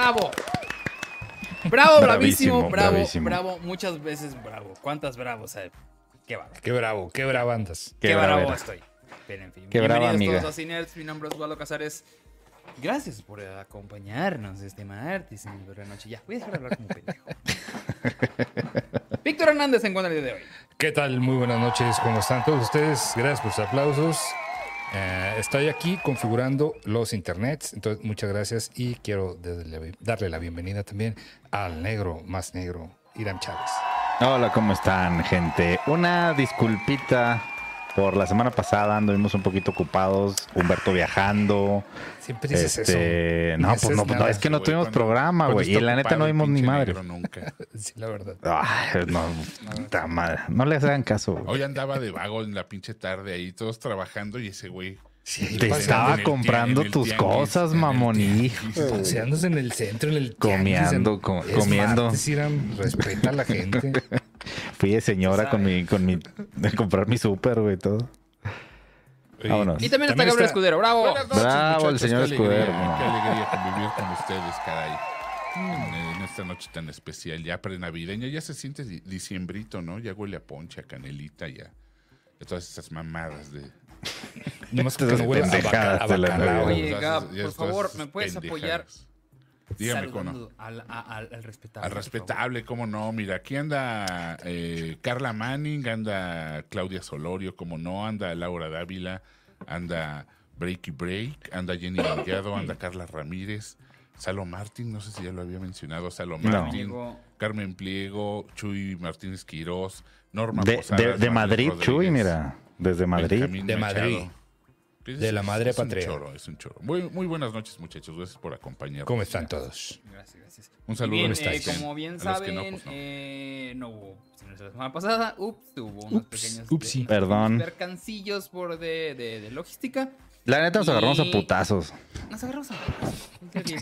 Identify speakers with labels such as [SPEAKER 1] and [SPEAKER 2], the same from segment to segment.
[SPEAKER 1] ¡Bravo! Bravo, bravísimo,
[SPEAKER 2] Bravísimo,
[SPEAKER 1] bravo,
[SPEAKER 2] bravísimo.
[SPEAKER 1] bravo, muchas veces bravo. ¿Cuántas bravos hay? Qué bravo.
[SPEAKER 3] Qué bravo, qué bravo andas.
[SPEAKER 1] Qué,
[SPEAKER 2] Qué
[SPEAKER 1] bravo estoy. Pero en fin,
[SPEAKER 2] Qué brava,
[SPEAKER 1] bienvenidos
[SPEAKER 2] amiga.
[SPEAKER 1] todos a Cinerds, mi nombre es Osvaldo Casares. Gracias por acompañarnos este martes en la noche. Ya, voy a dejar de hablar como pendejo. Víctor Hernández se encuentra el día de hoy.
[SPEAKER 3] ¿Qué tal? Muy buenas noches, ¿cómo están todos ustedes? Gracias por sus aplausos. Eh, estoy aquí configurando los internets, entonces muchas gracias y quiero darle, la bienvenida también al negro, más negro, Irán Chávez.
[SPEAKER 2] Hola, ¿cómo están, gente? Una disculpita por la semana pasada, anduvimos un poquito ocupados, Humberto viajando.
[SPEAKER 3] Siempre dices
[SPEAKER 2] Este,
[SPEAKER 3] eso.
[SPEAKER 2] no, pues no, pues, no,
[SPEAKER 3] nada.
[SPEAKER 2] es que no tuvimos
[SPEAKER 4] cuando-
[SPEAKER 2] programa, güey. Y la neta no vimos ni madre.
[SPEAKER 4] Nunca.
[SPEAKER 3] Sí, la verdad.
[SPEAKER 2] Ay, no, puta madre. No les hagan caso.
[SPEAKER 4] Hoy andaba de vago en la pinche tarde ahí, todos trabajando y ese güey.
[SPEAKER 3] Sí,
[SPEAKER 2] Te estaba comprando tus
[SPEAKER 4] tianguis,
[SPEAKER 2] cosas, mamón, hijo.
[SPEAKER 3] Paseándose en el centro, en el
[SPEAKER 2] Comiendo,
[SPEAKER 3] tianguis, en-
[SPEAKER 2] co-
[SPEAKER 3] es
[SPEAKER 2] comiendo.
[SPEAKER 3] martes, Irán, respeta a la gente.
[SPEAKER 2] Fui de señora con mi, con mi, de comprar mi súper, güey, todo. Vámonos.
[SPEAKER 1] Y también está
[SPEAKER 3] También
[SPEAKER 1] Gabriel
[SPEAKER 3] está-
[SPEAKER 1] Escudero. ¡Bravo!
[SPEAKER 4] Buenas noches,
[SPEAKER 2] Bravo, el señor
[SPEAKER 4] qué alegría,
[SPEAKER 2] Escudero, no.
[SPEAKER 4] Qué alegría convivir con ustedes, caray. En, en esta noche tan especial, ya prenavideña, ya se siente di- diciembrito, ¿no? Ya huele a ponche, a canelita, ya. ya todas esas mamadas de.
[SPEAKER 3] Nomás que no huele a bacalao.
[SPEAKER 1] Oye, Gab, por favor, ¿me puedes apoyar?
[SPEAKER 4] Dígame, ¿cómo no?
[SPEAKER 1] Al, a- al- al respetable.
[SPEAKER 4] Al respetable, cómo no. Mira, aquí anda eh, Carla Manning, anda Claudia Solorio, como no, anda Laura Dávila, anda Breaky Break, anda Jenny Delgado, anda Carla Ramírez, Salo Martín, no sé si ya lo había mencionado, Salo
[SPEAKER 2] No.
[SPEAKER 4] Martín. Carmen Pliego, Chuy Martínez Quirós, Norma
[SPEAKER 2] De,
[SPEAKER 4] Posadas,
[SPEAKER 2] de, Madrid,
[SPEAKER 4] Rodríguez,
[SPEAKER 2] Chuy, mira. Desde Madrid.
[SPEAKER 4] Benjamín
[SPEAKER 3] De
[SPEAKER 4] Machado.
[SPEAKER 3] Madrid. De la madre
[SPEAKER 4] es
[SPEAKER 3] patria.
[SPEAKER 4] Un choro, es un choro. Muy, muy buenas noches, muchachos. Gracias por acompañarnos.
[SPEAKER 3] ¿Cómo están todos?
[SPEAKER 1] Gracias, gracias.
[SPEAKER 4] Un saludo
[SPEAKER 1] Bien, eh, como bien saben,
[SPEAKER 4] no, pues no.
[SPEAKER 1] eh, no hubo señores, la semana pasada. Ups, hubo unos
[SPEAKER 3] Ups,
[SPEAKER 1] pequeños
[SPEAKER 3] upsi.
[SPEAKER 1] eh,
[SPEAKER 2] Perdón.
[SPEAKER 1] percancillos por de, de, de logística.
[SPEAKER 2] La neta nos
[SPEAKER 1] Y-
[SPEAKER 2] agarramos a putazos.
[SPEAKER 1] Nos agarramos a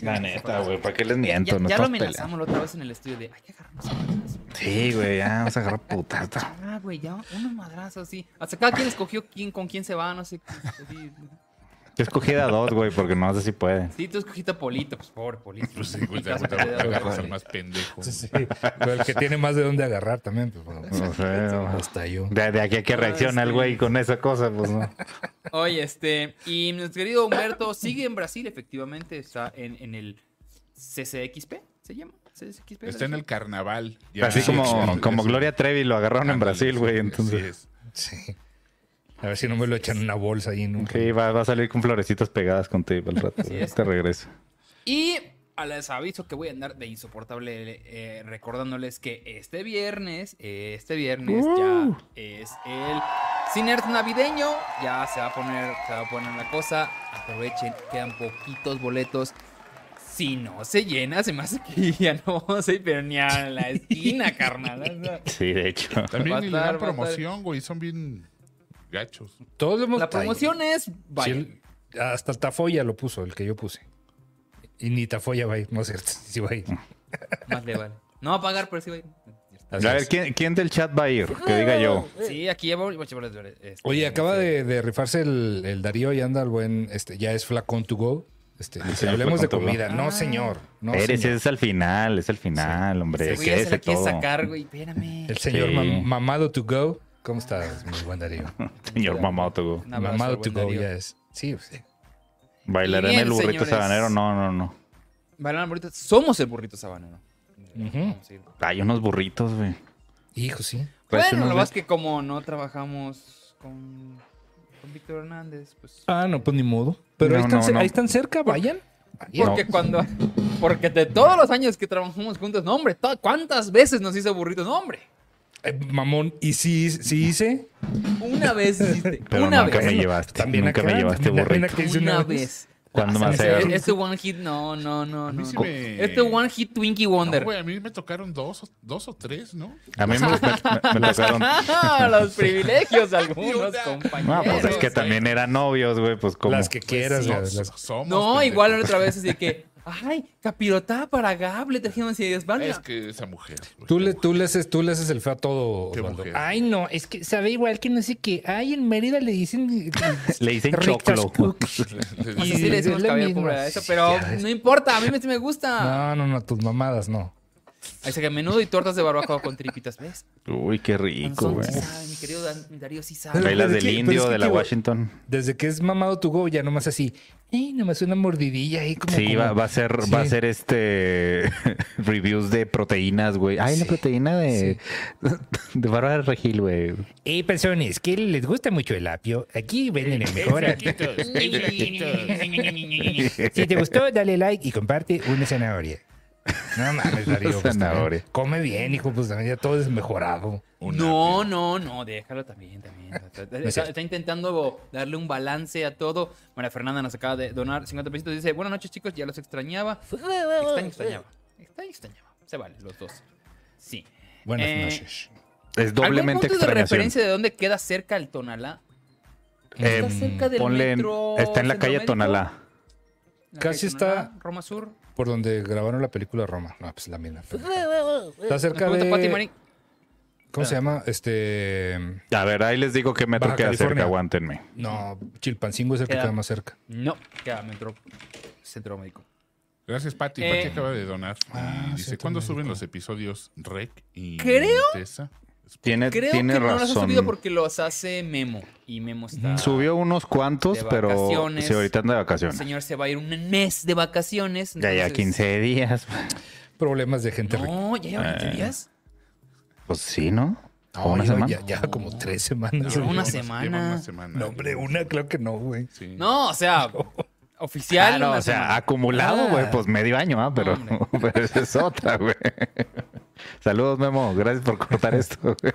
[SPEAKER 2] La neta, güey. ¿Para qué les miento?
[SPEAKER 1] ya, lo amenazamos la otra vez en el estudio de hay que agarrarnos a madrazos".
[SPEAKER 2] Sí, güey, ya vamos a agarrar putazos.
[SPEAKER 1] Ah, güey, ya unos madrazos así. Hasta cada quien escogió quién, con quién se va, no sé. así.
[SPEAKER 2] Yo escogí a dos, güey, porque no sé si pueden.
[SPEAKER 1] Sí, tú escogiste a Polito, pues pobre Polito.
[SPEAKER 4] Pues sí, güey, agarras al más pendejo.
[SPEAKER 3] Sí, pero el que tiene más de dónde agarrar también, pues bueno,
[SPEAKER 2] No sé,
[SPEAKER 3] hasta yo.
[SPEAKER 2] De, de aquí a que reacciona el güey con esa cosa, pues no.
[SPEAKER 1] Oye, este, y nuestro querido Humberto sigue en Brasil, efectivamente, está en, en el CCXP, ¿se llama? CCXP.
[SPEAKER 4] Está en el carnaval. ya.
[SPEAKER 2] Así
[SPEAKER 4] Sí,
[SPEAKER 2] como,
[SPEAKER 4] sí,
[SPEAKER 2] como
[SPEAKER 4] sí.
[SPEAKER 2] Gloria Trevi lo agarraron en Brasil,
[SPEAKER 4] sí,
[SPEAKER 2] güey.
[SPEAKER 4] así
[SPEAKER 2] Entonces,
[SPEAKER 4] es.
[SPEAKER 3] Sí. A ver si no me lo echan en una bolsa ahí en un...
[SPEAKER 2] sí, va, va a salir con florecitas pegadas contigo al rato.
[SPEAKER 1] Es.
[SPEAKER 2] Te regreso.
[SPEAKER 1] Y a les aviso que voy a andar de insoportable eh, recordándoles que este viernes, este viernes ya es el Cinert navideño. Ya se va a poner, se va a poner la cosa. Aprovechen, quedan poquitos boletos. Si no se llena, se me hace que ya no vamos a ir, pero ni a la esquina, carnal.
[SPEAKER 2] Sí, de hecho.
[SPEAKER 1] Va a
[SPEAKER 4] También ni
[SPEAKER 1] va a
[SPEAKER 4] promoción, güey. Son bien gachos.
[SPEAKER 3] Todos lo hemos
[SPEAKER 1] La promoción es,
[SPEAKER 3] Sí,
[SPEAKER 1] vaya,
[SPEAKER 3] el- hasta Tafoya lo puso, el que yo puse. Y ni Tafoya va a ir, no es cierto, sí va a ir.
[SPEAKER 1] más le vale. No va a pagar, pero sí va a ir.
[SPEAKER 3] Así
[SPEAKER 2] A ver. ¿quién, quién del chat va a ir? Que diga yo.
[SPEAKER 1] Sí, aquí ya voy voy a llevar este,
[SPEAKER 3] Oye, acaba de, de rifarse el, el Darío y anda el buen, este, ya es flacón to go. Este, dice,
[SPEAKER 2] señor
[SPEAKER 3] hablemos de
[SPEAKER 2] go.
[SPEAKER 3] comida. No, señor. No,
[SPEAKER 2] Eres,
[SPEAKER 3] señor.
[SPEAKER 2] es al final, es al final, hombre.
[SPEAKER 1] Ese güey ya se
[SPEAKER 2] Quédese
[SPEAKER 1] la quiere
[SPEAKER 2] todo.
[SPEAKER 1] sacar, güey. Espérame.
[SPEAKER 3] El señor
[SPEAKER 2] Sí.
[SPEAKER 3] mam- mamado to go. ¿Cómo estás, mi buen Darío?
[SPEAKER 2] Señor Mamato.
[SPEAKER 1] Un abrazo
[SPEAKER 3] mamado
[SPEAKER 1] al
[SPEAKER 3] to
[SPEAKER 1] buen
[SPEAKER 3] go
[SPEAKER 1] Darío.
[SPEAKER 3] ya es. Sí, sí.
[SPEAKER 2] ¿Bailaré en el burrito
[SPEAKER 1] señores.
[SPEAKER 2] sabanero? No, no, no.
[SPEAKER 1] Bailan al burrito. Somos el burrito sabanero.
[SPEAKER 3] Ujú.
[SPEAKER 2] Hay unos burritos, güey.
[SPEAKER 3] Hijo, sí.
[SPEAKER 2] Parece
[SPEAKER 1] Bueno, lo más que como no trabajamos con, con Víctor Hernández, pues.
[SPEAKER 3] Ah, no, pues ni modo. Pero
[SPEAKER 2] No,
[SPEAKER 3] ahí, están,
[SPEAKER 2] no,
[SPEAKER 3] cer-
[SPEAKER 2] no.
[SPEAKER 3] ahí están cerca, vayan.
[SPEAKER 1] Porque cuando. Porque de todos los años que trabajamos juntos, no, hombre, to- ¿cuántas veces nos hizo burritos? No, hombre.
[SPEAKER 3] Eh, mamón, ¿y si, si hice?
[SPEAKER 1] Una vez hiciste.
[SPEAKER 2] Pero
[SPEAKER 1] una
[SPEAKER 2] nunca
[SPEAKER 1] vez.
[SPEAKER 2] me llevaste.
[SPEAKER 3] También
[SPEAKER 2] nunca
[SPEAKER 3] acá,
[SPEAKER 2] me llevaste burrito.
[SPEAKER 3] hice
[SPEAKER 1] Una vez.
[SPEAKER 2] ¿Cuándo va a
[SPEAKER 1] Este, este one hit, no, no, no, no.
[SPEAKER 4] sí me-
[SPEAKER 1] Este one hit Twinkie
[SPEAKER 4] No,
[SPEAKER 1] Wonder.
[SPEAKER 4] güey, a mí me tocaron dos, o- dos o tres, ¿no?
[SPEAKER 2] A mí me, me- me tocaron.
[SPEAKER 1] Los privilegios de algunos compañeros.
[SPEAKER 2] No, pues es que también eran novios, güey, pues como.
[SPEAKER 3] Las que quieras,
[SPEAKER 4] So-
[SPEAKER 3] güey,
[SPEAKER 4] so-
[SPEAKER 3] las-
[SPEAKER 4] somos
[SPEAKER 1] No,
[SPEAKER 4] pendejos.
[SPEAKER 1] igual otra vez así que, ay, capirotada para Gab, le trajeron así, van
[SPEAKER 4] Es que esa mujer. güey,
[SPEAKER 3] Tú le,
[SPEAKER 4] mujer.
[SPEAKER 3] tú, le haces, tú le haces el feo a todo,
[SPEAKER 4] Qué
[SPEAKER 3] Osvaldo.
[SPEAKER 4] mujer.
[SPEAKER 3] Ay, no, es que sabe igual que no sé qué. Ay, en Mérida le dicen...
[SPEAKER 2] Le dicen choclo.
[SPEAKER 3] Y
[SPEAKER 1] así le decimos
[SPEAKER 3] lo
[SPEAKER 1] cabello
[SPEAKER 3] mismo.
[SPEAKER 1] pobre a eso, pero no importa, a mí me, me gusta.
[SPEAKER 3] No, no, no, tus mamadas, no.
[SPEAKER 1] Ahí se que menudo y tortas de barbacoa con tripitas, ¿ves?
[SPEAKER 2] Uy, qué rico, güey.
[SPEAKER 1] sí mi querido Dan- Darío sí sabe.
[SPEAKER 2] Bailas del
[SPEAKER 3] que-
[SPEAKER 2] indio de la
[SPEAKER 3] tío,
[SPEAKER 2] Washington.
[SPEAKER 3] Desde que es mamado tu go, ya nomás así. Eh, nomás una mordidilla ahí como...
[SPEAKER 2] Sí,
[SPEAKER 3] como-
[SPEAKER 2] va, va a ser,
[SPEAKER 3] Sí.
[SPEAKER 2] va a ser este reviews de proteínas, güey. Ay, la
[SPEAKER 3] Sí,
[SPEAKER 2] proteína de, de Bárbara Regil, güey.
[SPEAKER 3] Eh, personas que les gusta mucho el apio, aquí venden el mejor apio. Si te gustó, dale like y comparte una zanahoria. No mames, Darío. pues, también Come bien, hijo, pues también ya todo es mejorado.
[SPEAKER 1] No, no, no, déjalo también, también. Está, intentando darle un balance a todo. María Fernanda nos acaba de donar 50 pesitos. Dice, buenas noches chicos, ya los extrañaba. Extraño, extrañaba. Extraño, extrañaba. Se vale, los dos. Sí.
[SPEAKER 3] Buenas
[SPEAKER 1] Eh,
[SPEAKER 3] noches.
[SPEAKER 2] Es doblemente
[SPEAKER 1] ¿Algún punto de referencia de dónde queda cerca el Tonalá?
[SPEAKER 2] Eh,
[SPEAKER 1] Está cerca del
[SPEAKER 2] ponle en-
[SPEAKER 1] metro
[SPEAKER 2] está en la calle. Tonalá.
[SPEAKER 3] Casi está-
[SPEAKER 1] Roma Sur.
[SPEAKER 3] Por donde grabaron la película Roma. No, pues la misma. Está cerca de... ¿Cómo se llama? Este...
[SPEAKER 2] A ver, ahí les digo qué metro
[SPEAKER 3] Baja
[SPEAKER 2] queda cerca, aguántenme.
[SPEAKER 3] No, Chilpancingo es el que
[SPEAKER 1] Queda-
[SPEAKER 3] más cerca.
[SPEAKER 1] No, queda Metro Centro Médico.
[SPEAKER 4] Gracias, Pati.
[SPEAKER 1] Eh,
[SPEAKER 4] Pati acaba de donar.
[SPEAKER 3] Ah,
[SPEAKER 4] Y dice, ¿cuándo suben los episodios REC y
[SPEAKER 1] Creo-?
[SPEAKER 2] Tiene,
[SPEAKER 1] Creo
[SPEAKER 2] tiene
[SPEAKER 1] que no los ha
[SPEAKER 2] razón.
[SPEAKER 1] subido porque los hace Memo. Y Memo está...
[SPEAKER 2] Subió unos cuantos,
[SPEAKER 1] de
[SPEAKER 2] pero
[SPEAKER 1] vacaciones.
[SPEAKER 2] sí, ahorita anda de
[SPEAKER 1] El
[SPEAKER 2] vacaciones.
[SPEAKER 1] señor se va a ir un mes de vacaciones.
[SPEAKER 2] Ya, ya
[SPEAKER 1] entonces-
[SPEAKER 2] 15 días.
[SPEAKER 3] Problemas de gente rica.
[SPEAKER 1] No, ya lleva 15
[SPEAKER 2] Eh,
[SPEAKER 1] días.
[SPEAKER 2] Pues sí, ¿no?
[SPEAKER 3] No,
[SPEAKER 2] ¿O una semana?
[SPEAKER 3] Ya, ya como tres semanas.
[SPEAKER 1] Lleva una semana.
[SPEAKER 4] lleva una semana.
[SPEAKER 3] No, hombre, una creo que no, güey.
[SPEAKER 4] Sí.
[SPEAKER 1] No, o sea, oficial.
[SPEAKER 2] Claro, o sea,
[SPEAKER 1] semana.
[SPEAKER 2] acumulado,
[SPEAKER 3] Ah.
[SPEAKER 2] güey, pues medio año, ¿ah? Pero,
[SPEAKER 1] hombre.
[SPEAKER 2] pero esa es otra, güey. Saludos, Memo. Gracias por cortar esto.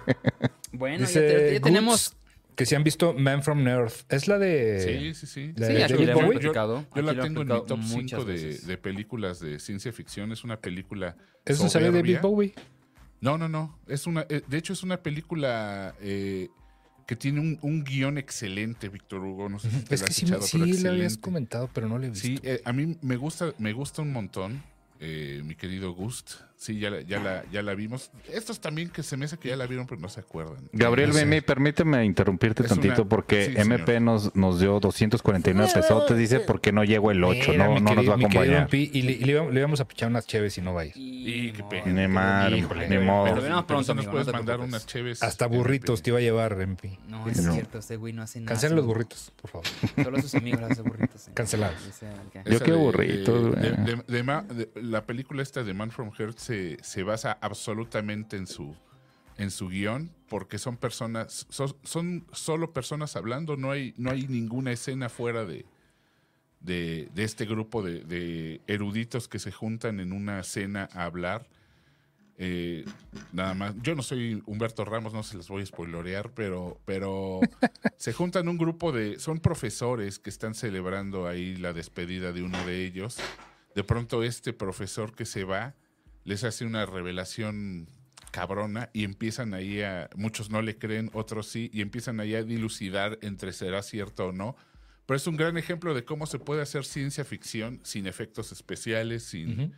[SPEAKER 1] Bueno, ya, te- tenemos.
[SPEAKER 3] que si han visto Man from Earth. Es la de...
[SPEAKER 4] Sí, sí, sí.
[SPEAKER 3] La
[SPEAKER 1] Sí,
[SPEAKER 3] de
[SPEAKER 1] aquí hemos.
[SPEAKER 4] Yo
[SPEAKER 1] aquí
[SPEAKER 4] la tengo en mi top
[SPEAKER 1] muchas
[SPEAKER 4] 5 de, de películas de ciencia ficción. Es una película.
[SPEAKER 3] ¿Es donde sale David
[SPEAKER 4] soberbia.
[SPEAKER 3] Bowie?
[SPEAKER 4] No, no, no. Es una, eh, de hecho, es una película eh, que tiene un, un guion excelente, Víctor Hugo. No sé si te
[SPEAKER 3] Es
[SPEAKER 4] la
[SPEAKER 3] que
[SPEAKER 4] has
[SPEAKER 3] sí,
[SPEAKER 4] echado,
[SPEAKER 3] sí
[SPEAKER 4] pero
[SPEAKER 3] la habías comentado, pero no la he visto.
[SPEAKER 4] Sí, eh, a mí me gusta, me gusta un montón, eh, mi querido Gust. Sí, ya la, ya, la, ya la vimos. Estos también que se me hace que ya la vieron, pero no se acuerdan.
[SPEAKER 2] Gabriel,
[SPEAKER 3] No sé.
[SPEAKER 2] Mimi, permíteme interrumpirte
[SPEAKER 4] Es
[SPEAKER 2] tantito
[SPEAKER 4] una-
[SPEAKER 2] porque
[SPEAKER 4] sí,
[SPEAKER 2] MP nos, nos dio 249 pesotes. Dice, ¿por qué no llego el 8?
[SPEAKER 3] Mira,
[SPEAKER 2] No, no nos
[SPEAKER 3] querido-
[SPEAKER 2] va a acompañar.
[SPEAKER 3] Pi, y le, y le íbamos- le íbamos a pichar unas cheves y no vayas.
[SPEAKER 4] Y qué
[SPEAKER 1] no,
[SPEAKER 4] pena.
[SPEAKER 2] Ni madre,
[SPEAKER 3] Híjole,
[SPEAKER 2] ni modo.
[SPEAKER 4] Pero,
[SPEAKER 1] Nos vemos
[SPEAKER 4] pero
[SPEAKER 1] pronto,
[SPEAKER 4] nos
[SPEAKER 1] amigo,
[SPEAKER 4] puedes
[SPEAKER 1] no
[SPEAKER 4] mandar unas cheves.
[SPEAKER 3] Hasta
[SPEAKER 4] MP.
[SPEAKER 3] burritos te iba a llevar, Empi.
[SPEAKER 1] No, es
[SPEAKER 2] No.
[SPEAKER 1] cierto, este güey no hace nada.
[SPEAKER 3] Cancelen los burritos, por favor.
[SPEAKER 1] Solo sus amigos hacen burritos.
[SPEAKER 3] Cancelados.
[SPEAKER 1] El que-
[SPEAKER 2] Yo quiero
[SPEAKER 4] de-
[SPEAKER 2] burritos, güey.
[SPEAKER 4] la película esta de Man from Earth se, se basa absolutamente en su en su guion porque son personas son, son solo personas hablando no hay no hay ninguna escena fuera de de, de este grupo de, de eruditos que se juntan en una cena a hablar. Eh, nada más yo no soy Humberto Ramos no se les voy a spoilorear pero pero se juntan un grupo de son profesores que están celebrando ahí la despedida de uno de ellos. De pronto este profesor que se va les hace una revelación cabrona y empiezan ahí a, muchos no le creen, otros sí, y empiezan ahí a dilucidar entre será cierto o no. Pero es un gran ejemplo de cómo se puede hacer ciencia ficción sin efectos especiales, sin,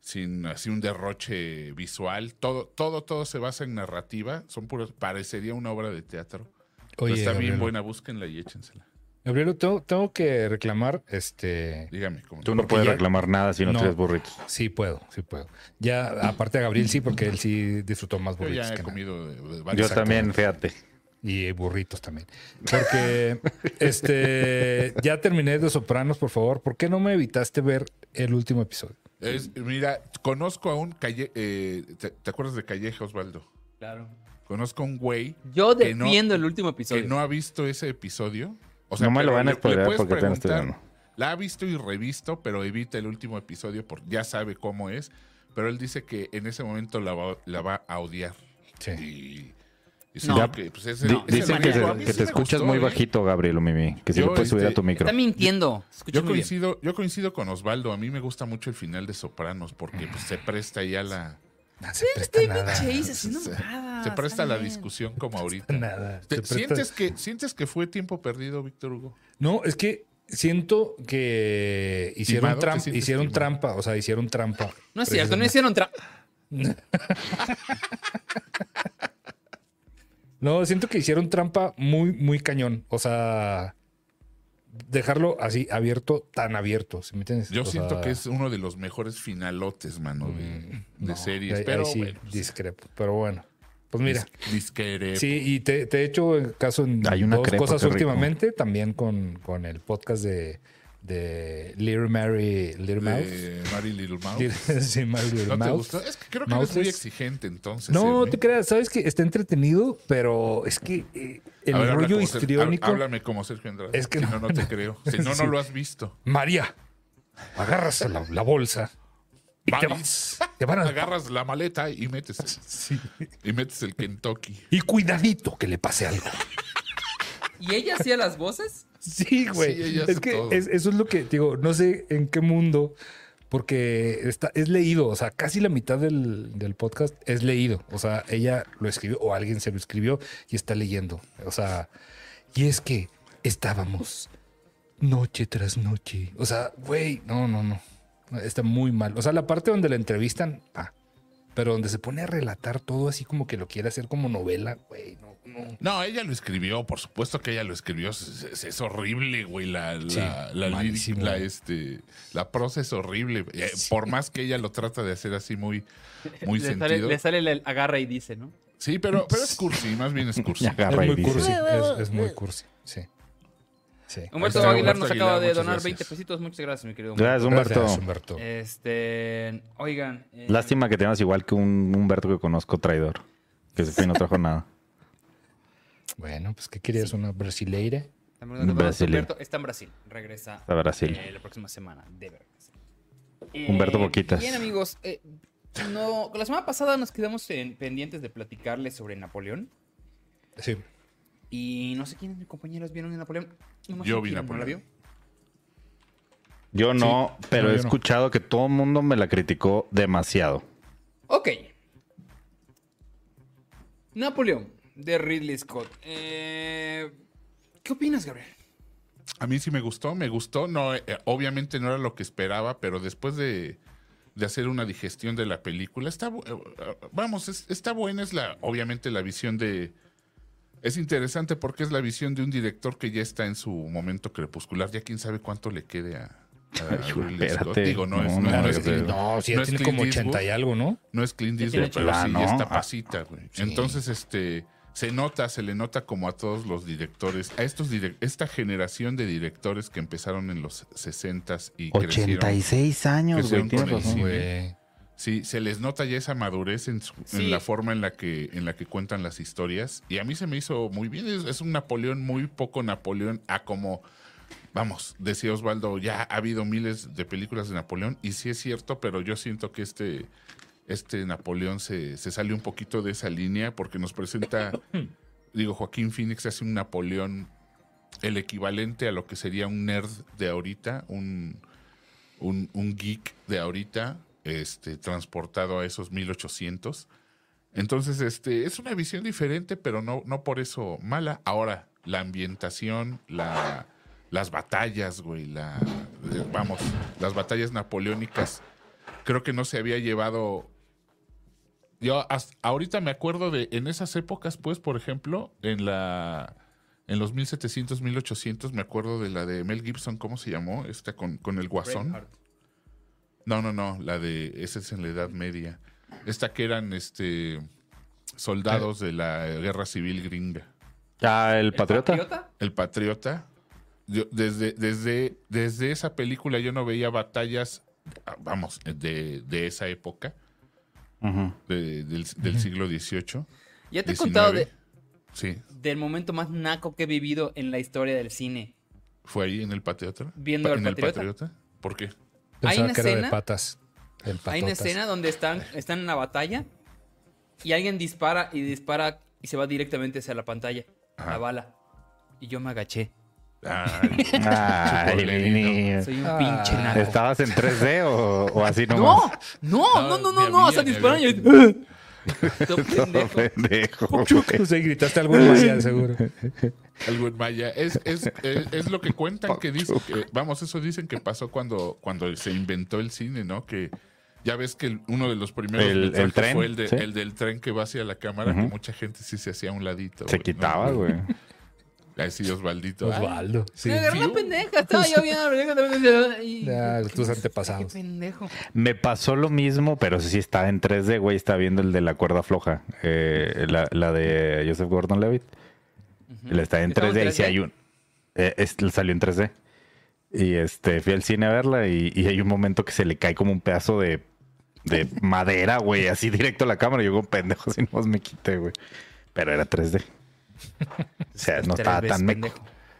[SPEAKER 4] sin así un derroche visual. Todo, todo, todo se basa en narrativa. Son puros, parecería una obra de teatro. Pero
[SPEAKER 3] Oye,
[SPEAKER 4] está bien
[SPEAKER 3] Gabriel,
[SPEAKER 4] buena, búsquenla y échensela.
[SPEAKER 3] Gabriel, tengo, tengo que reclamar, este...
[SPEAKER 4] Dígame. ¿cómo
[SPEAKER 2] Tú no puedes
[SPEAKER 3] ya-
[SPEAKER 2] reclamar nada si no,
[SPEAKER 3] No.
[SPEAKER 2] tienes burritos.
[SPEAKER 3] Sí puedo, sí puedo. Ya, aparte de Gabriel, sí, porque él sí disfrutó más
[SPEAKER 4] Yo
[SPEAKER 3] burritos
[SPEAKER 4] ya he
[SPEAKER 3] que
[SPEAKER 4] comido de, de
[SPEAKER 2] Yo también, fíjate.
[SPEAKER 3] Y burritos también. Porque, este, ya terminé de Sopranos, por favor. ¿Por qué no me evitaste ver el último episodio?
[SPEAKER 4] Es- mira, conozco a un calle, eh, ¿te, te acuerdas de Calleja, Osvaldo?
[SPEAKER 1] Claro.
[SPEAKER 4] Conozco a un güey
[SPEAKER 1] Yo
[SPEAKER 4] que no-
[SPEAKER 1] defiendo el último
[SPEAKER 4] que
[SPEAKER 1] episodio.
[SPEAKER 4] no ha visto ese episodio. O
[SPEAKER 2] No me lo van a
[SPEAKER 4] puedes
[SPEAKER 2] porque estoy
[SPEAKER 4] preguntar. La ha visto y revisto, pero evita el último episodio porque ya sabe cómo es. Pero él dice que en ese momento la va, la va a odiar.
[SPEAKER 3] Sí.
[SPEAKER 4] Y,
[SPEAKER 1] No.
[SPEAKER 4] porque, pues, ese-
[SPEAKER 2] Di-
[SPEAKER 4] ese
[SPEAKER 2] dicen que, se- que
[SPEAKER 4] sí
[SPEAKER 2] te escuchas
[SPEAKER 4] gustó,
[SPEAKER 2] muy
[SPEAKER 4] ¿eh?
[SPEAKER 2] bajito, Gabriel, Mimi. Que si
[SPEAKER 4] Yo,
[SPEAKER 2] le puedes subir a
[SPEAKER 4] este,
[SPEAKER 2] tu micro.
[SPEAKER 1] Está mintiendo.
[SPEAKER 4] Yo coincido, yo coincido con Osvaldo. A mí me gusta mucho el final de Sopranos porque pues, se presta ya la.
[SPEAKER 3] No se presta nada.
[SPEAKER 1] Chase haciendo
[SPEAKER 4] Se, presta la discusión como ahorita.
[SPEAKER 3] Nada.
[SPEAKER 4] ¿Te-
[SPEAKER 3] Se presta-
[SPEAKER 4] ¿Sientes, que, ¿Sientes que fue tiempo perdido, Víctor Hugo?
[SPEAKER 3] No, es que siento que hicieron,
[SPEAKER 4] Timado, ¿te
[SPEAKER 3] trampa, hicieron
[SPEAKER 4] timado?
[SPEAKER 3] trampa, o sea, hicieron trampa.
[SPEAKER 1] No es cierto, no hicieron tra-
[SPEAKER 3] No, siento que hicieron trampa muy, muy cañón. O sea, dejarlo así abierto, tan abierto. ¿sí me entiendes?
[SPEAKER 4] Yo
[SPEAKER 3] O
[SPEAKER 4] siento
[SPEAKER 3] sea,
[SPEAKER 4] que es uno de los mejores finalotes, mano, de, de
[SPEAKER 3] no,
[SPEAKER 4] series.
[SPEAKER 3] ahí- ahí
[SPEAKER 4] pero
[SPEAKER 3] sí,
[SPEAKER 4] bueno,
[SPEAKER 3] discrepo. Pero bueno, pues mira.
[SPEAKER 4] dis- disquere.
[SPEAKER 3] Sí, y te, te he hecho caso en
[SPEAKER 2] Hay una
[SPEAKER 3] dos cosas
[SPEAKER 2] rico.
[SPEAKER 3] últimamente, también con, con el podcast de, de Little Mary Little Mouse.
[SPEAKER 4] de Mary Little Mouse.
[SPEAKER 3] Sí, Mary Little
[SPEAKER 4] ¿No te
[SPEAKER 3] Mouse.
[SPEAKER 4] gustó? Es que creo que eres muy exigente entonces.
[SPEAKER 3] No te creas, sabes que está entretenido, pero es que eh, el
[SPEAKER 4] ver, habla
[SPEAKER 3] rollo
[SPEAKER 4] Ser-
[SPEAKER 3] histriónico.
[SPEAKER 4] há- Háblame como Sergio Andrade.
[SPEAKER 3] Es que
[SPEAKER 4] si
[SPEAKER 3] no-
[SPEAKER 4] no, no te creo. Si no,
[SPEAKER 3] Sí.
[SPEAKER 4] no lo has visto.
[SPEAKER 3] María, agarras la, la bolsa y te
[SPEAKER 4] vas.
[SPEAKER 3] Te van a-
[SPEAKER 4] Agarras la maleta y metes,
[SPEAKER 3] Sí.
[SPEAKER 4] y metes el Kentucky.
[SPEAKER 3] Y cuidadito que le pase algo.
[SPEAKER 1] ¿Y ella hacía las voces?
[SPEAKER 3] Sí, güey.
[SPEAKER 4] Sí,
[SPEAKER 3] es que
[SPEAKER 4] todo.
[SPEAKER 3] es- eso es lo que digo, no sé en qué mundo, porque está, es leído, o sea, casi la mitad del, del podcast es leído. O sea, ella lo escribió o alguien se lo escribió y está leyendo. O sea, y es que estábamos noche tras noche. O sea, güey, no, no, no. Está muy mal. O sea, la parte donde la entrevistan, pa. Pero donde se pone a relatar todo así como que lo quiere hacer como novela, güey, no, no.
[SPEAKER 4] No, ella lo escribió, por supuesto que ella lo escribió. Es, es- es horrible, güey. La, la,
[SPEAKER 3] Sí,
[SPEAKER 4] la, lírica,
[SPEAKER 3] malísimo.
[SPEAKER 4] la, este, la prosa es horrible. Eh, Por más que ella lo trata de hacer así muy, muy
[SPEAKER 1] le,
[SPEAKER 4] sentido.
[SPEAKER 1] sale, le sale el agarra y dice, ¿no?
[SPEAKER 4] Sí, pero, pero es cursi, más bien es cursi.
[SPEAKER 2] Agarra
[SPEAKER 3] es
[SPEAKER 2] y
[SPEAKER 3] muy
[SPEAKER 2] dice.
[SPEAKER 3] cursi, es, es muy cursi, sí. Sí.
[SPEAKER 1] Humberto Aguilar nos
[SPEAKER 4] Aguilar,
[SPEAKER 1] acaba de donar
[SPEAKER 4] gracias.
[SPEAKER 1] 20 pesitos. Muchas gracias, mi querido Humberto.
[SPEAKER 2] Gracias, Humberto.
[SPEAKER 3] Gracias, Humberto.
[SPEAKER 1] Este, oigan. eh,
[SPEAKER 2] Lástima que te llamas igual que un Humberto que conozco traidor. Que se fue y no trajo nada.
[SPEAKER 3] Bueno, pues ¿qué querías? ¿Una brasileira?
[SPEAKER 1] Humberto está en Brasil. Regresa
[SPEAKER 2] A Brasil.
[SPEAKER 1] eh, la próxima semana. Debe regresar.
[SPEAKER 2] Humberto
[SPEAKER 1] Eh,
[SPEAKER 2] Boquitas.
[SPEAKER 1] Bien, amigos. eh, no, la semana pasada nos quedamos en- pendientes de platicarles sobre Napoleón.
[SPEAKER 3] Sí.
[SPEAKER 1] Y no sé quiénes de mis compañeros vieron en Napoleón. Nomás
[SPEAKER 4] Yo vi
[SPEAKER 1] ¿no la
[SPEAKER 4] Napoleón.
[SPEAKER 1] vio?
[SPEAKER 2] Yo no, pero
[SPEAKER 3] No,
[SPEAKER 2] he
[SPEAKER 3] yo no.
[SPEAKER 2] escuchado que todo el mundo me la criticó demasiado.
[SPEAKER 1] Ok. Napoleón, de Ridley Scott. Eh, ¿Qué opinas, Gabriel?
[SPEAKER 4] A mí sí me gustó, me gustó. No, eh, obviamente no era lo que esperaba, pero después de, de hacer una digestión de la película, está, eh, eh, vamos, es- está buena, es la, obviamente la visión de... Es interesante porque es la visión de un director que ya está en su momento crepuscular. Ya quién sabe cuánto le quede a,
[SPEAKER 2] espérate.
[SPEAKER 4] Digo, no, es,
[SPEAKER 2] No,
[SPEAKER 4] no,
[SPEAKER 2] no,
[SPEAKER 4] no
[SPEAKER 2] es
[SPEAKER 4] es
[SPEAKER 2] que-
[SPEAKER 4] Clint-
[SPEAKER 3] No, sí,
[SPEAKER 4] no
[SPEAKER 3] tiene como
[SPEAKER 4] Eastwood.
[SPEAKER 3] 80 y algo, ¿no?
[SPEAKER 4] No es Clint Eastwood, pero sí, ya está pasita, güey. Entonces, este, se nota, se le nota como a todos los directores, a estos direc- esta generación de directores que empezaron en los 60s y crecieron.
[SPEAKER 2] 86 años, güey.
[SPEAKER 4] crecieron
[SPEAKER 2] Tienes
[SPEAKER 4] con el
[SPEAKER 2] razón.
[SPEAKER 4] cine.
[SPEAKER 3] Güey.
[SPEAKER 4] Sí, se les nota ya esa madurez en, su- en
[SPEAKER 1] Sí.
[SPEAKER 4] la forma en la que en la que cuentan las historias y a mí se me hizo muy bien. Es, es un Napoleón muy poco Napoleón a como vamos, decía Osvaldo, ya ha habido miles de películas de Napoleón y sí es cierto, pero yo siento que este este Napoleón se, se sale un poquito de esa línea porque nos presenta, digo, Joaquín Phoenix hace un Napoleón el equivalente a lo que sería un nerd de ahorita, un, un, un geek de ahorita, este, transportado a esos 1800. Entonces, este, es una visión diferente, pero no, no por eso mala. Ahora, la ambientación, la, las batallas, güey, la, vamos, las batallas napoleónicas, creo que no se había llevado. Yo hasta ahorita me acuerdo de, en esas épocas, pues, por ejemplo, en la, en los 1700, 1800, me acuerdo de la de Mel Gibson, ¿cómo se llamó? Esta con, con el guasón.
[SPEAKER 1] Braveheart.
[SPEAKER 4] No, no, no, la de, esa es en la Edad Media. Esta que eran, este, soldados de la guerra civil gringa.
[SPEAKER 2] Ah, el patriota.
[SPEAKER 1] patriota?
[SPEAKER 4] El Patriota. Yo, desde, desde, desde esa película yo no veía batallas, ah, vamos, de, de esa época, De- del, del siglo XVIII.
[SPEAKER 1] Ya te he
[SPEAKER 4] 19.
[SPEAKER 1] contado de-
[SPEAKER 4] Sí,
[SPEAKER 1] del momento más naco que he vivido en la historia del cine.
[SPEAKER 4] fue ahí en el Patriota.
[SPEAKER 1] Viendo
[SPEAKER 4] Pa-
[SPEAKER 1] al
[SPEAKER 4] en el
[SPEAKER 1] Patriota.
[SPEAKER 4] ¿Por qué?
[SPEAKER 1] Hay
[SPEAKER 3] Pensaba
[SPEAKER 1] una
[SPEAKER 3] que era de
[SPEAKER 1] escena-
[SPEAKER 3] patas. El
[SPEAKER 1] Hay una escena donde están, están en la batalla y alguien dispara y dispara y se va directamente hacia la pantalla,
[SPEAKER 4] Ajá.
[SPEAKER 1] la bala. Y yo me agaché.
[SPEAKER 4] Ay,
[SPEAKER 2] Ay, niño.
[SPEAKER 1] Soy un
[SPEAKER 5] Ah.
[SPEAKER 1] pinche naco.
[SPEAKER 2] ¿Estabas en 3D o, o así
[SPEAKER 1] No,
[SPEAKER 2] nomás?
[SPEAKER 1] no, no,
[SPEAKER 4] No,
[SPEAKER 1] no, no, no, o sea, disparan y Todo pendejo.
[SPEAKER 2] pendejo, güey.
[SPEAKER 3] Sí, gritaste algo en maya, seguro.
[SPEAKER 4] Algo en maya. Es, es, es, es lo que cuentan que dicen que, vamos, eso dicen que pasó cuando, cuando se inventó el cine, ¿no? Que ya ves que el- uno de los primeros
[SPEAKER 2] El- el tren,
[SPEAKER 4] fue el, de-
[SPEAKER 2] sí.
[SPEAKER 4] el del tren que va hacia la cámara, que
[SPEAKER 2] Ujú.
[SPEAKER 4] mucha gente sí se hacía a un ladito.
[SPEAKER 2] Se
[SPEAKER 4] güey, ¿no?
[SPEAKER 2] Güey.
[SPEAKER 4] Así Osvaldito. ay,
[SPEAKER 3] Osvaldo. Sí.
[SPEAKER 1] Me agarró
[SPEAKER 4] Sí.
[SPEAKER 1] la pendeja, estaba yo viendo la película también, y-
[SPEAKER 3] Ya,
[SPEAKER 1] ¿qué
[SPEAKER 3] tus
[SPEAKER 1] me-
[SPEAKER 3] antepasados.
[SPEAKER 1] Qué pendejo.
[SPEAKER 2] Me pasó lo mismo, pero sí estaba en 3D, güey. Estaba viendo el de la cuerda floja. eh, la, la de Joseph Gordon-Levitt. Él está en
[SPEAKER 1] ¿Estaba en
[SPEAKER 2] 3D y sí
[SPEAKER 1] 3D?
[SPEAKER 2] hay un... eh, es- salió en 3D. Y este, fui al cine a verla y, y hay un momento que se le cae como un pedazo de, de madera, güey, así directo a la cámara. Yo como pendejo, si no me quité, güey. Pero era 3D. O sea, no estaba tan meco.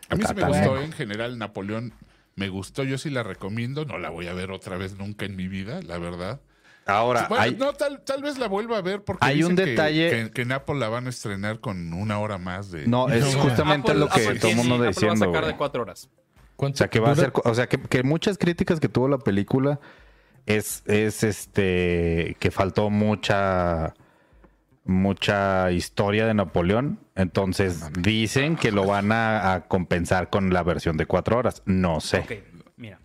[SPEAKER 4] A mí sí me gustó,
[SPEAKER 2] meco.
[SPEAKER 4] en general, Napoleón. Me gustó, yo sí la recomiendo. No la voy a ver otra vez nunca en mi vida, la verdad.
[SPEAKER 2] Ahora,
[SPEAKER 4] Bueno,
[SPEAKER 2] hay,
[SPEAKER 4] no, tal, tal vez la vuelva a ver porque
[SPEAKER 2] Hay un
[SPEAKER 4] dicen
[SPEAKER 2] detalle-
[SPEAKER 4] que, que en Apple la van a estrenar con una hora más de...
[SPEAKER 2] no, es
[SPEAKER 3] No,
[SPEAKER 2] justamente
[SPEAKER 1] Apple-
[SPEAKER 2] lo que
[SPEAKER 1] Apple
[SPEAKER 2] todo el mundo
[SPEAKER 1] Apple va a
[SPEAKER 2] diciendo,
[SPEAKER 1] sacar de cuatro horas.
[SPEAKER 2] O sea, que va a ser, o sea, que, que muchas críticas que tuvo la película es, es este, que faltó mucha, mucha historia de Napoleón. Entonces dicen que lo van a, a compensar con la versión de cuatro horas. No sé.
[SPEAKER 1] Ok, mira,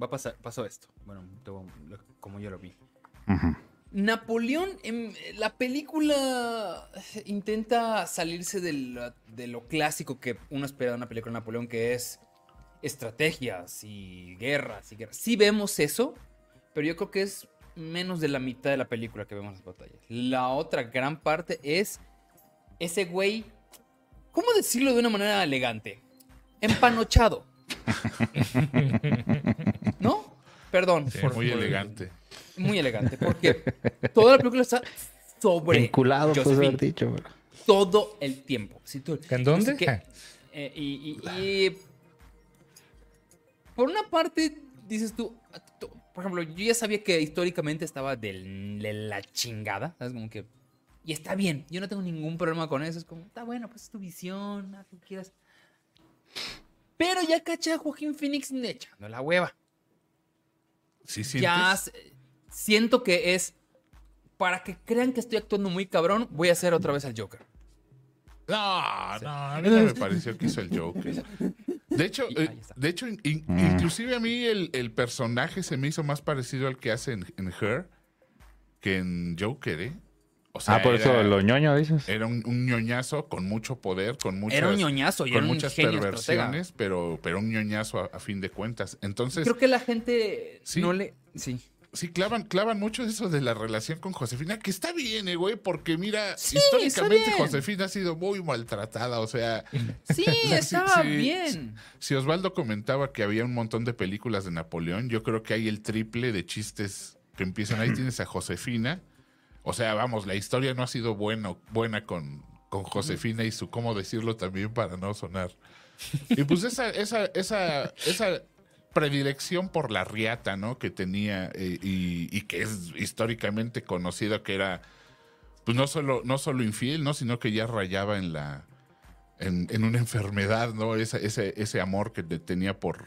[SPEAKER 1] va a pasar, pasó esto. Bueno, lo- como yo lo vi. Napoleón, em, la película intenta salirse de, la- de lo clásico que uno espera de una película de Napoleón, que es estrategias y guerras y guerras. Sí vemos eso, pero yo creo que es menos de la mitad de la película que vemos las batallas. La otra gran parte es ese güey, ¿cómo decirlo de una manera elegante? Empanochado. ¿No? Perdón.
[SPEAKER 4] Sí,
[SPEAKER 1] por-
[SPEAKER 4] muy
[SPEAKER 1] por-
[SPEAKER 4] elegante.
[SPEAKER 1] muy elegante, porque toda la película está sobre
[SPEAKER 2] puedes
[SPEAKER 1] Josephine,
[SPEAKER 2] haber dicho. güey.
[SPEAKER 1] todo el tiempo. Si tú-
[SPEAKER 3] ¿En dónde?
[SPEAKER 1] sé qué, eh, y, y- y por una parte dices tú- por ejemplo, yo ya sabía que históricamente estaba del- de la chingada, ¿sabes? Como que y está bien, yo no tengo ningún problema con eso, es como, está bueno, pues es tu visión, haz lo que quieras. Pero ya caché a Joaquín Phoenix echando la hueva.
[SPEAKER 4] ¿Sí
[SPEAKER 1] ya
[SPEAKER 4] sientes?
[SPEAKER 1] s- siento que es para que crean que estoy actuando muy cabrón, voy a hacer otra vez al Joker.
[SPEAKER 4] No, no, a mí no me pareció que hizo el Joker. De hecho, eh, de hecho in- in-
[SPEAKER 2] Mm.
[SPEAKER 4] inclusive a mí el, el personaje se me hizo más parecido al que hace en, en Her que en Joker, ¿eh? O sea,
[SPEAKER 2] Ah, por eso lo ñoño dices.
[SPEAKER 4] Era un, un ñoñazo con mucho poder, con muchas,
[SPEAKER 1] era un ñoñazo y
[SPEAKER 4] con
[SPEAKER 1] era un
[SPEAKER 4] muchas
[SPEAKER 1] estratega.
[SPEAKER 4] perversiones, pero, pero un ñoñazo a, a fin de cuentas. Entonces,
[SPEAKER 1] Creo que la gente
[SPEAKER 4] Sí.
[SPEAKER 1] no le... Sí.
[SPEAKER 4] Sí, clavan, clavan mucho eso de la relación con Josefina, que está bien, eh, güey, porque mira,
[SPEAKER 1] Sí,
[SPEAKER 4] históricamente. Josefina ha sido muy maltratada, o sea,
[SPEAKER 1] Sí, estaba
[SPEAKER 4] sí.
[SPEAKER 1] bien.
[SPEAKER 4] si Osvaldo comentaba que había un montón de películas de Napoleón, yo creo que hay el triple de chistes que empiezan ahí, tienes a Josefina, o sea, vamos, la historia no ha sido buena, buena con, con Josefina y su cómo decirlo también para no sonar. Y pues esa, esa, esa, esa predilección por la riata, ¿no? Que tenía eh, y, y que es históricamente conocido que era, pues no solo, no solo infiel, ¿no? Sino que ya rayaba en la, en, en una enfermedad, ¿no? Ese, ese, ese amor que tenía por,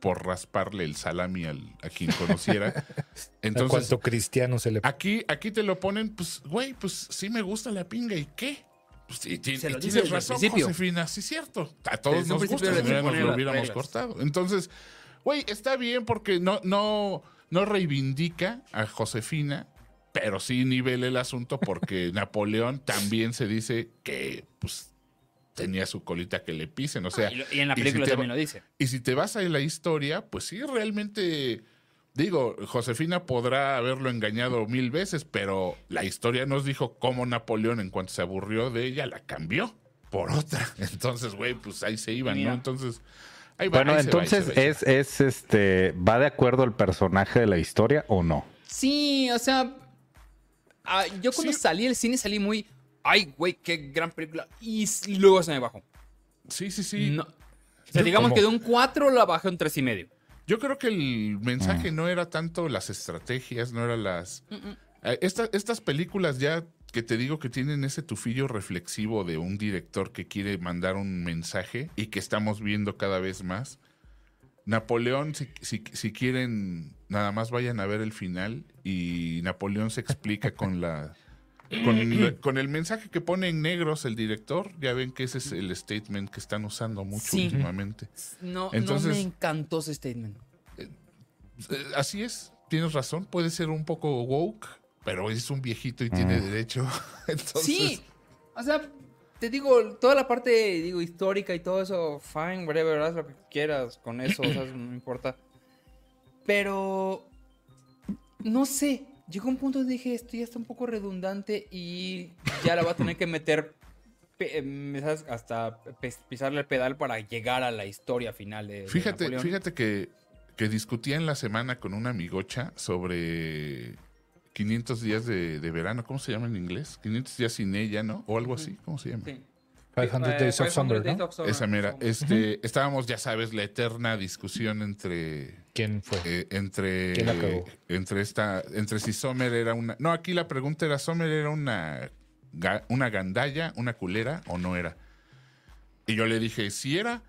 [SPEAKER 4] por rasparle el salami al, a quien conociera.
[SPEAKER 3] ¿A
[SPEAKER 4] Entonces,
[SPEAKER 3] cuánto cristiano se le
[SPEAKER 4] Aquí, aquí te lo ponen, pues, güey, pues sí me gusta la pinga, ¿y qué? Pues, sí,
[SPEAKER 1] Se lo
[SPEAKER 4] tienes razón. Josefina, sí es cierto. A todos nos gusta, si no, nos lo hubiéramos cortado. Entonces, güey, está bien porque no, no, no reivindica a Josefina, pero sí nivela el asunto porque Napoleón también se dice que, pues, tenía su colita que le pisen, o sea...
[SPEAKER 1] y, lo- y en la
[SPEAKER 4] si
[SPEAKER 1] película también
[SPEAKER 4] va-
[SPEAKER 1] lo dice.
[SPEAKER 4] y si te vas a la historia, pues sí, realmente, digo, Josefina podrá haberlo engañado mil veces, pero la historia nos dijo cómo Napoleón, en cuanto se aburrió de ella, la cambió por otra. Entonces, güey, pues ahí se iban,
[SPEAKER 1] Mira.
[SPEAKER 4] ¿no? Entonces, ahí va.
[SPEAKER 2] Bueno,
[SPEAKER 4] ahí
[SPEAKER 2] entonces
[SPEAKER 4] va,
[SPEAKER 2] es, es este, ¿va de acuerdo el personaje de la historia o no?
[SPEAKER 1] Sí, o sea, ah, yo cuando
[SPEAKER 4] Sí.
[SPEAKER 1] salí del cine salí muy, ay, güey, qué gran película. Y luego se me bajó.
[SPEAKER 4] Sí, sí, sí.
[SPEAKER 1] No. O sea, digamos
[SPEAKER 3] ¿Cómo?
[SPEAKER 1] que de un 4 la bajé a un 3 y medio.
[SPEAKER 4] Yo creo que el mensaje
[SPEAKER 1] Mm.
[SPEAKER 4] no era tanto las estrategias, no eran las... Esta- estas películas ya que te digo que tienen ese tufillo reflexivo de un director que quiere mandar un mensaje y que estamos viendo cada vez más. Napoleón, si, si- si quieren, nada más vayan a ver el final y Napoleón se explica con la... Con, con el mensaje que pone en negros el director, ya ven que ese es el statement que están usando mucho
[SPEAKER 1] Sí.
[SPEAKER 4] últimamente.
[SPEAKER 1] No,
[SPEAKER 4] Entonces-
[SPEAKER 1] no me encantó ese statement.
[SPEAKER 4] Eh, Así es, tienes razón, puede ser un poco woke, pero es un viejito y tiene derecho. Entonces,
[SPEAKER 1] Sí, o sea, te digo, toda la parte, digo, histórica y todo eso, fine, whatever, haz lo que quieras con eso, o sea, no importa. Pero, no sé, llegó un punto donde dije, esto ya está un poco redundante y ya la voy a tener que meter, ¿sabes? hasta pisarle el pedal para llegar a la historia final de, de
[SPEAKER 4] Fíjate,
[SPEAKER 1] Napoleón.
[SPEAKER 4] fíjate que, que discutía en la semana con una amigocha sobre 500 días de, de verano, ¿cómo se llama en inglés? 500 días sin ella, ¿no? O algo así, ¿cómo se llama?
[SPEAKER 1] Sí.
[SPEAKER 3] 500
[SPEAKER 1] Eh,
[SPEAKER 3] Days of
[SPEAKER 1] 500
[SPEAKER 3] Summer,
[SPEAKER 1] Days
[SPEAKER 3] ¿no?
[SPEAKER 1] of Summer.
[SPEAKER 4] Esa mera. Este, Estábamos, ya sabes, la eterna discusión entre
[SPEAKER 3] ¿Quién fue?
[SPEAKER 4] eh, entre
[SPEAKER 3] ¿Quién la cagó?
[SPEAKER 4] entre esta entre si Sommer era una no aquí la pregunta era Sommer era una una gandalla una culera o no era y yo le dije sí era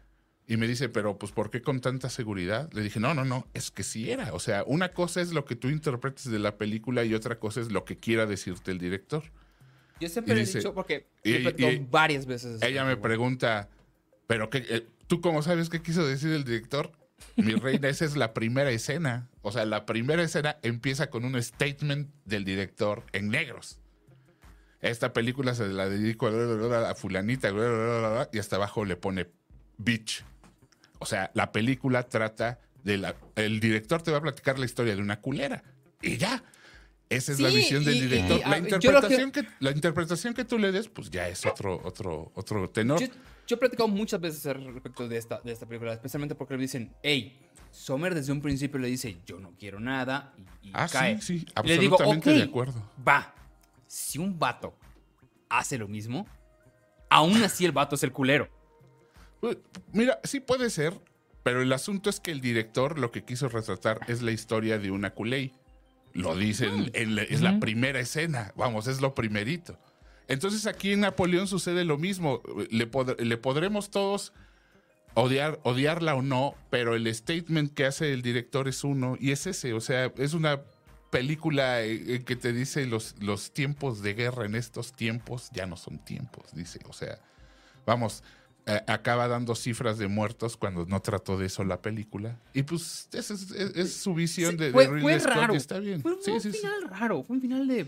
[SPEAKER 4] y me dice pero pues por qué con tanta seguridad le dije no no no es que sí era o sea una cosa es lo que tú interpretes de la película y otra cosa es lo que quiera decirte el director
[SPEAKER 1] Yo siempre
[SPEAKER 4] Y
[SPEAKER 1] le he dicho, porque
[SPEAKER 4] y- y-
[SPEAKER 1] varias veces.
[SPEAKER 4] ella me pregunta pero qué eh, tú cómo sabes qué quiso decir el director mi reina, esa es la primera escena. O sea, la primera escena empieza con un statement del director en negros. Esta película se la dedico a, fulanita y hasta abajo le pone bitch. O sea, la película trata de la... El director te va a platicar la historia de una culera. Y ya. Esa es la visión del
[SPEAKER 1] y- y-
[SPEAKER 4] director.
[SPEAKER 1] ah,
[SPEAKER 4] la,
[SPEAKER 1] que-
[SPEAKER 4] interpretación que... la interpretación que tú le des, pues ya es otro, otro, otro tenor.
[SPEAKER 1] Yo, yo he platicado muchas veces al respecto de esta, de esta película, especialmente porque le dicen, hey, Sommer desde un principio le dice, yo no quiero nada, y, y
[SPEAKER 4] Ah,
[SPEAKER 1] cae.
[SPEAKER 4] sí, sí,
[SPEAKER 1] Y le digo,
[SPEAKER 4] absolutamente
[SPEAKER 1] "Ok,
[SPEAKER 4] de acuerdo.
[SPEAKER 1] Va, si un vato hace lo mismo, aún así el vato es el culero.
[SPEAKER 4] Pues, Mira, sí puede ser, pero el asunto es que el director lo que quiso retratar es la historia de una culey. Lo dice, en- en la- es la primera escena, vamos, es lo primerito. Entonces aquí en Napoleón sucede lo mismo. Le, pod- le podremos todos odiar, odiarla o no, pero el statement que hace el director es uno y es ese. O sea, es una película eh, eh, que te dice los, los tiempos de guerra en estos tiempos ya no son tiempos, dice. O sea, vamos, eh, acaba dando cifras de muertos cuando no trató de eso la película. Y pues esa es, es- es su visión
[SPEAKER 1] Sí,
[SPEAKER 4] de, de
[SPEAKER 1] fue, raro.
[SPEAKER 4] está bien.
[SPEAKER 1] Fue,
[SPEAKER 4] sí,
[SPEAKER 1] un
[SPEAKER 4] sí.
[SPEAKER 1] final raro, fue un final de,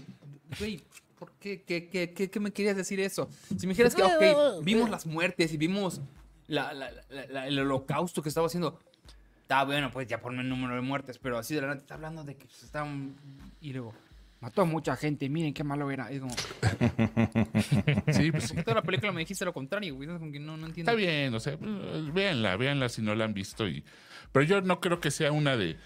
[SPEAKER 1] güey, ¿por qué? ¿Qué, qué, qué, qué- me querías decir eso? Si me dijeras que, ok, vimos las muertes y vimos la- la- la- la- el holocausto que estaba haciendo, está bueno, pues ya ponme el número de muertes, pero así de la nada está hablando de que se estaban... Y luego, mató a mucha gente, miren qué malo era. Es como,
[SPEAKER 4] Sí, pues sí.
[SPEAKER 1] ¿por qué toda la película me dijiste lo contrario, güey? Es como que no, no entiendo.
[SPEAKER 4] Está bien, o sea, véanla, véanla si no la han visto. Y, pero yo no creo que sea una de,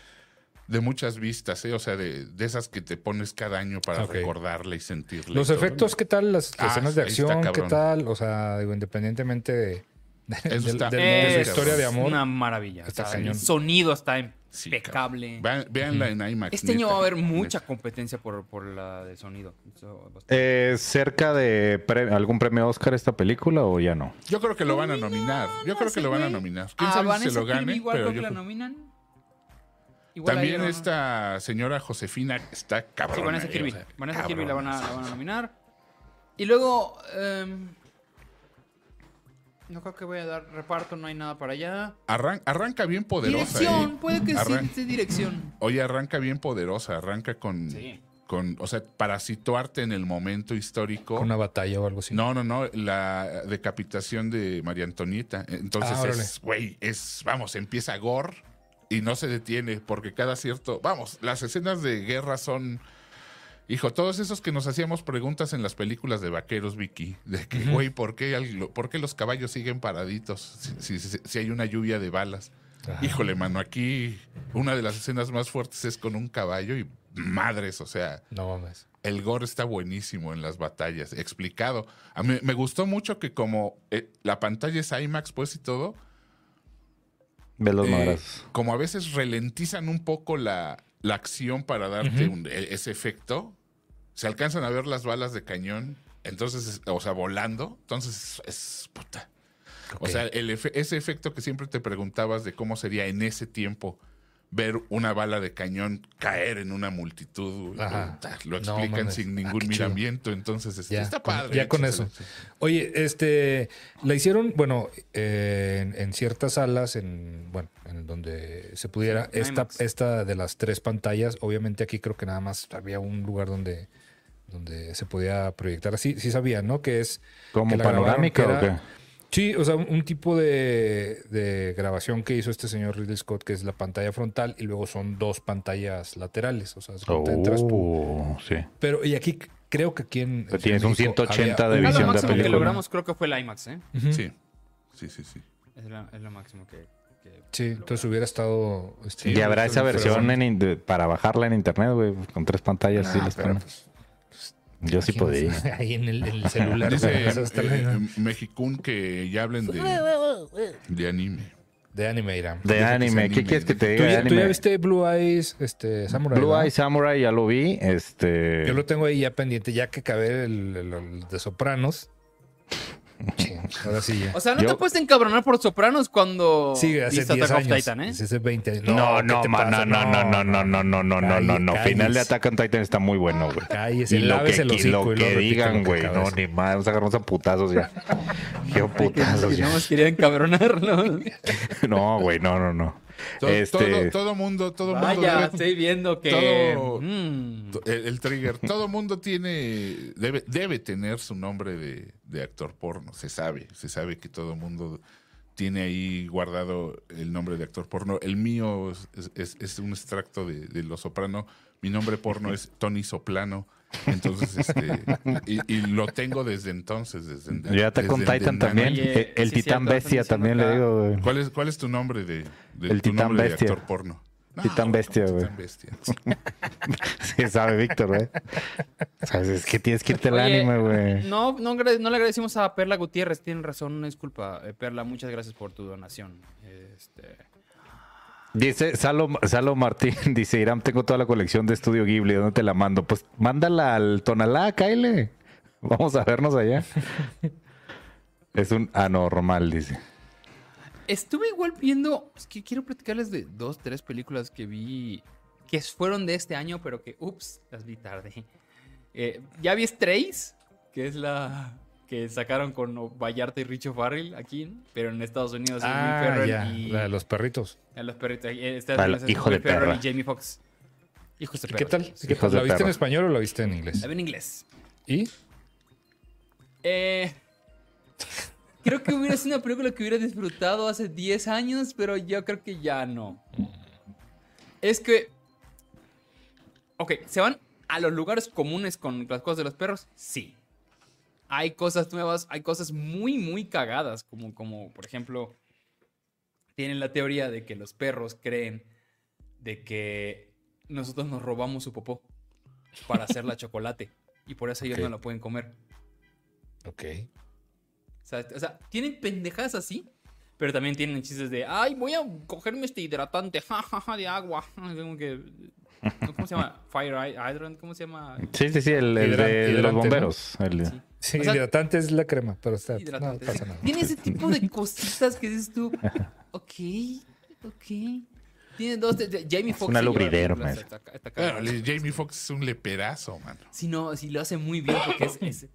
[SPEAKER 4] de muchas vistas, ¿eh? o sea, de, de esas que te pones cada año para
[SPEAKER 3] Ok.
[SPEAKER 4] recordarla y sentirla.
[SPEAKER 3] Los efectos, ¿qué tal? Las
[SPEAKER 4] Ah,
[SPEAKER 3] escenas de
[SPEAKER 4] está,
[SPEAKER 3] acción, ¿qué tal? O sea, digo, independientemente de, de,
[SPEAKER 4] Eso
[SPEAKER 3] de-
[SPEAKER 4] está-
[SPEAKER 3] de- de la
[SPEAKER 1] Es
[SPEAKER 3] historia de amor.
[SPEAKER 1] Una maravilla.
[SPEAKER 3] Está.
[SPEAKER 1] El sonido está impecable.
[SPEAKER 4] Vean- Véanla en IMAX.
[SPEAKER 1] Este año va a haber
[SPEAKER 4] neta.
[SPEAKER 1] mucha competencia por, por la de sonido.
[SPEAKER 2] Eh, ¿Cerca de pre- algún premio Oscar esta película o ya no?
[SPEAKER 4] Yo creo que lo van a nominar. Yo creo que lo van a nominar. ¿Quién
[SPEAKER 1] A
[SPEAKER 4] sabe si se lo gane?
[SPEAKER 1] igual
[SPEAKER 4] Pero
[SPEAKER 1] creo que la nominan. Igual
[SPEAKER 4] También
[SPEAKER 1] ella, ¿no?
[SPEAKER 4] esta señora Josefina está cabrón.
[SPEAKER 1] Sí, Vanessa Kirby. Vanessa Kirby la van, a, la van a nominar. Y luego... em, no creo que voy a dar reparto, no hay nada para allá.
[SPEAKER 4] arranca bien poderosa.
[SPEAKER 1] dirección,
[SPEAKER 4] ¿eh?
[SPEAKER 1] puede que
[SPEAKER 4] Arran-
[SPEAKER 1] sí, sí, dirección.
[SPEAKER 4] Oye, arranca bien poderosa. Arranca con,
[SPEAKER 1] Sí.
[SPEAKER 4] con. O sea, para situarte en el momento histórico.
[SPEAKER 3] Una batalla o algo así.
[SPEAKER 4] No, no, no, la decapitación de María Antonieta. Entonces
[SPEAKER 3] Ah,
[SPEAKER 4] es, güey, es, vamos, empieza gore y no se detiene porque cada cierto, vamos, las escenas de guerra son, hijo, todos esos que nos hacíamos preguntas en las películas de vaqueros, Vicky, de que, güey, ¿por qué, por qué los caballos siguen paraditos si, si- si- si hay una lluvia de balas?
[SPEAKER 3] Ajá.
[SPEAKER 4] Híjole, mano, aquí una de las escenas más fuertes es con un caballo y madres, o sea,
[SPEAKER 3] No mames.
[SPEAKER 4] el gore está buenísimo en las batallas, explicado. A mí me gustó mucho que como eh, la pantalla es IMAX pues y todo,
[SPEAKER 2] Ve los
[SPEAKER 4] eh, como a veces ralentizan un poco la, la acción para darte un- e- ese efecto, se alcanzan a ver las balas de cañón, entonces, es- o sea, volando, entonces es puta. O sea, el efe- ese efecto que siempre te preguntabas de cómo sería en ese tiempo ver una bala de cañón caer en una multitud, lo explican sin
[SPEAKER 3] Ah,
[SPEAKER 4] ningún miramiento, entonces este,
[SPEAKER 3] Ya,
[SPEAKER 4] está
[SPEAKER 3] con-
[SPEAKER 4] padre.
[SPEAKER 3] ya con eso. Oye, este, la hicieron, bueno, eh, en, en ciertas salas, en, bueno, en donde se pudiera, esta,
[SPEAKER 1] IMAX.
[SPEAKER 3] esta de las tres pantallas, obviamente aquí creo que nada más había un lugar donde, donde se podía proyectar así, sí sabía, ¿no? Que es...
[SPEAKER 2] ¿Como
[SPEAKER 3] que la grabaron,
[SPEAKER 2] panorámica o qué?
[SPEAKER 3] Sí, o sea, un, tipo de, de grabación que hizo este señor Ridley Scott, que es la pantalla frontal y luego son dos pantallas laterales, o sea, de tú.
[SPEAKER 2] Oh, sí.
[SPEAKER 3] Pero, y aquí creo que aquí en...
[SPEAKER 2] Pero
[SPEAKER 3] en
[SPEAKER 2] tienes un
[SPEAKER 3] México
[SPEAKER 2] 180
[SPEAKER 3] había
[SPEAKER 2] de visión
[SPEAKER 1] lo
[SPEAKER 2] de
[SPEAKER 1] máximo que
[SPEAKER 2] película.
[SPEAKER 1] logramos creo que fue el IMAX, ¿eh?
[SPEAKER 4] Sí, sí, sí, sí.
[SPEAKER 1] Es, la- es lo máximo que... que
[SPEAKER 3] Sí, entonces hubiera estado. este,
[SPEAKER 2] y habrá esa versión en de- para bajarla en internet, güey, con tres pantallas. sí
[SPEAKER 3] Ah,
[SPEAKER 2] les
[SPEAKER 3] pero, pues,
[SPEAKER 2] Yo sí podría.
[SPEAKER 3] Ahí en el, en el celular.
[SPEAKER 4] Dice
[SPEAKER 3] Eso está
[SPEAKER 4] eh, eh, Mexicún que ya hablen de, de anime.
[SPEAKER 3] de anime, Irán.
[SPEAKER 2] De anime, ¿qué quieres que te
[SPEAKER 3] ¿Tú
[SPEAKER 2] diga?
[SPEAKER 3] ya, tú ya
[SPEAKER 2] Anime.
[SPEAKER 3] viste Blue Eyes este, Samurai?
[SPEAKER 2] Blue
[SPEAKER 3] ¿verdad?
[SPEAKER 2] Eye Samurai, ya lo vi. Este.
[SPEAKER 3] Yo lo tengo ahí ya pendiente, ya que acabé el, el- el de Sopranos. Ahora sí ya.
[SPEAKER 1] O sea, no
[SPEAKER 2] Yo-
[SPEAKER 1] te puedes encabronar por Sopranos cuando
[SPEAKER 3] Sí, hace
[SPEAKER 1] viste
[SPEAKER 3] 10
[SPEAKER 1] Attack of
[SPEAKER 3] años.
[SPEAKER 1] Titan, ¿eh?
[SPEAKER 3] Sí, Hace 20 años.
[SPEAKER 2] No,
[SPEAKER 3] ¿qué
[SPEAKER 2] no,
[SPEAKER 3] te
[SPEAKER 2] man, no,
[SPEAKER 3] pasa?
[SPEAKER 2] no, no, no, no, no, no, no, no, no, Final de. Attack on Titan está muy bueno, güey.
[SPEAKER 3] Cállese,
[SPEAKER 2] Y lo que,
[SPEAKER 3] lávese el
[SPEAKER 2] qui-
[SPEAKER 3] hocico
[SPEAKER 2] lo
[SPEAKER 3] y luego
[SPEAKER 2] que
[SPEAKER 3] repite
[SPEAKER 2] digan,
[SPEAKER 3] que
[SPEAKER 2] güey.
[SPEAKER 3] acaba
[SPEAKER 2] No,
[SPEAKER 3] decir.
[SPEAKER 2] ni más. Vamos a agarrarnos a putazos ya. Qué putazos
[SPEAKER 1] Que
[SPEAKER 2] ya.
[SPEAKER 1] no más quería encabronarlo.
[SPEAKER 2] No, güey, no, no, no.
[SPEAKER 4] To-
[SPEAKER 2] Este.
[SPEAKER 4] Todo, todo mundo, todo mundo.
[SPEAKER 1] Vaya,
[SPEAKER 4] debe-
[SPEAKER 1] estoy viendo que...
[SPEAKER 4] todo-
[SPEAKER 1] mm,
[SPEAKER 4] el, el trigger. Todo mundo tiene. Debe, debe tener su nombre de, de actor porno. Se sabe. Se sabe que todo mundo tiene ahí guardado el nombre de actor porno. El mío es, es- es un extracto de, de Los Soprano. Mi nombre porno es Tony Soplano. Entonces, este. Y, y lo tengo desde entonces. Desde,
[SPEAKER 2] Yo Attack on
[SPEAKER 4] desde
[SPEAKER 2] Titan también.
[SPEAKER 1] Oye,
[SPEAKER 2] el el
[SPEAKER 1] sí,
[SPEAKER 2] Titán
[SPEAKER 1] cierto,
[SPEAKER 2] Bestia también le digo, güey.
[SPEAKER 4] ¿Cuál es, ¿Cuál es tu nombre de, de-
[SPEAKER 2] El
[SPEAKER 4] tu
[SPEAKER 2] Titán
[SPEAKER 4] nombre de
[SPEAKER 2] Bestia.
[SPEAKER 4] actor porno?
[SPEAKER 2] Titán Bestia, güey.
[SPEAKER 4] Titán Bestia.
[SPEAKER 2] Sí, sabe Víctor, güey. Sabes, es que tienes que irte al anime, güey.
[SPEAKER 1] No, no, no le agradecimos a Perla Gutiérrez, tienen razón, una disculpa. Eh, Perla, muchas gracias por tu donación. Este,
[SPEAKER 2] Dice Salo, Salo Martín, dice Irán, tengo toda la colección de Estudio Ghibli, ¿dónde te la mando? Pues mándala al Tonalá, Kyle. Vamos a vernos allá. Es un anormal, dice.
[SPEAKER 1] Estuve igual viendo, es que quiero platicarles de dos, tres películas que vi, que fueron de este año, pero que, ups, las vi tarde. Eh, ya vi Strays, que es la que sacaron con Vallarta y Richo Farrell aquí, ¿no? pero en Estados Unidos es Will
[SPEAKER 3] Ah,
[SPEAKER 1] Ferrell
[SPEAKER 3] ya,
[SPEAKER 1] y
[SPEAKER 3] la de los perritos.
[SPEAKER 1] a los perritos. eh, esta
[SPEAKER 2] Al
[SPEAKER 1] es
[SPEAKER 2] hijo
[SPEAKER 1] Will
[SPEAKER 2] de
[SPEAKER 1] Ferrell
[SPEAKER 2] perra.
[SPEAKER 1] y Jamie Foxx. Hijos de
[SPEAKER 3] ¿Qué
[SPEAKER 1] perra.
[SPEAKER 3] tal?
[SPEAKER 1] sí.
[SPEAKER 3] ¿Qué tal? ¿La viste en español o la viste en inglés?
[SPEAKER 1] La vi en inglés.
[SPEAKER 3] ¿Y?
[SPEAKER 1] Eh, creo que hubiera sido una película que hubiera disfrutado hace 10 años, pero yo creo que ya no. Es que. Ok, ¿se van a los lugares comunes con las cosas de los perros? Sí. Hay cosas nuevas, hay cosas muy, muy cagadas, como, como por ejemplo, tienen la teoría de que los perros creen de que nosotros nos robamos su popó para hacerla chocolate y por eso ellos no la pueden comer.
[SPEAKER 3] Ok.
[SPEAKER 1] O sea, o sea, tienen pendejadas así, pero también tienen chistes de, ay, voy a cogerme este hidratante, jajaja, de agua. Como que, ¿Cómo se llama? Fire Hydrant, ¿cómo se llama?
[SPEAKER 2] Sí, sí, sí, el, el
[SPEAKER 3] Hidran-
[SPEAKER 2] de los
[SPEAKER 3] ¿no?
[SPEAKER 2] bomberos. el-
[SPEAKER 1] Sí.
[SPEAKER 3] Sí,
[SPEAKER 1] O sea-
[SPEAKER 3] hidratante es la crema, pero está, no pasa nada.
[SPEAKER 1] Tiene ese tipo de cositas que dices tú, ok, ok. Tiene dos, de- de- Jamie Foxx.
[SPEAKER 2] una lubridero,
[SPEAKER 1] cagado.
[SPEAKER 4] Bueno, Jamie Foxx es un leperazo, mano.
[SPEAKER 1] Sí, no, sí lo hace muy bien porque es, es,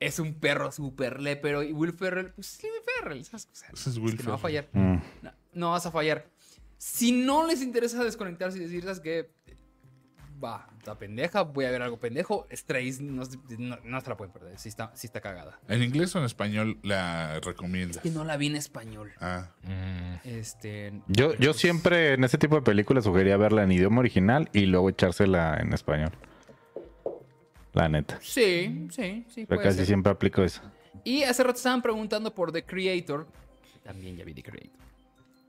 [SPEAKER 1] es un perro súper lepero. Y Will Ferrell, pues sí, Will Ferrell. ¿sabes? O sea,
[SPEAKER 4] Ese es
[SPEAKER 1] es
[SPEAKER 4] Will
[SPEAKER 1] que no va a fallar.
[SPEAKER 2] Mm.
[SPEAKER 1] No, no vas a fallar. Si no les interesa desconectarse y decir, ¿sabes qué? Va, está pendeja, voy a ver algo pendejo. Strays no, no, no te la pueden perder. Sí está, sí está cagada.
[SPEAKER 4] ¿En inglés o en español la recomiendas?
[SPEAKER 1] Que no la vi en español.
[SPEAKER 4] Ah,
[SPEAKER 3] Mm,
[SPEAKER 1] Este.
[SPEAKER 2] Yo, yo
[SPEAKER 1] pues,
[SPEAKER 2] siempre en ese tipo de películas sugería verla en idioma original y luego echársela en español. La neta.
[SPEAKER 1] Sí, sí, sí.
[SPEAKER 2] Pero
[SPEAKER 1] Puede
[SPEAKER 2] casi
[SPEAKER 1] ser.
[SPEAKER 2] siempre aplico eso.
[SPEAKER 1] Y hace rato estaban preguntando por The Creator. También ya vi The Creator.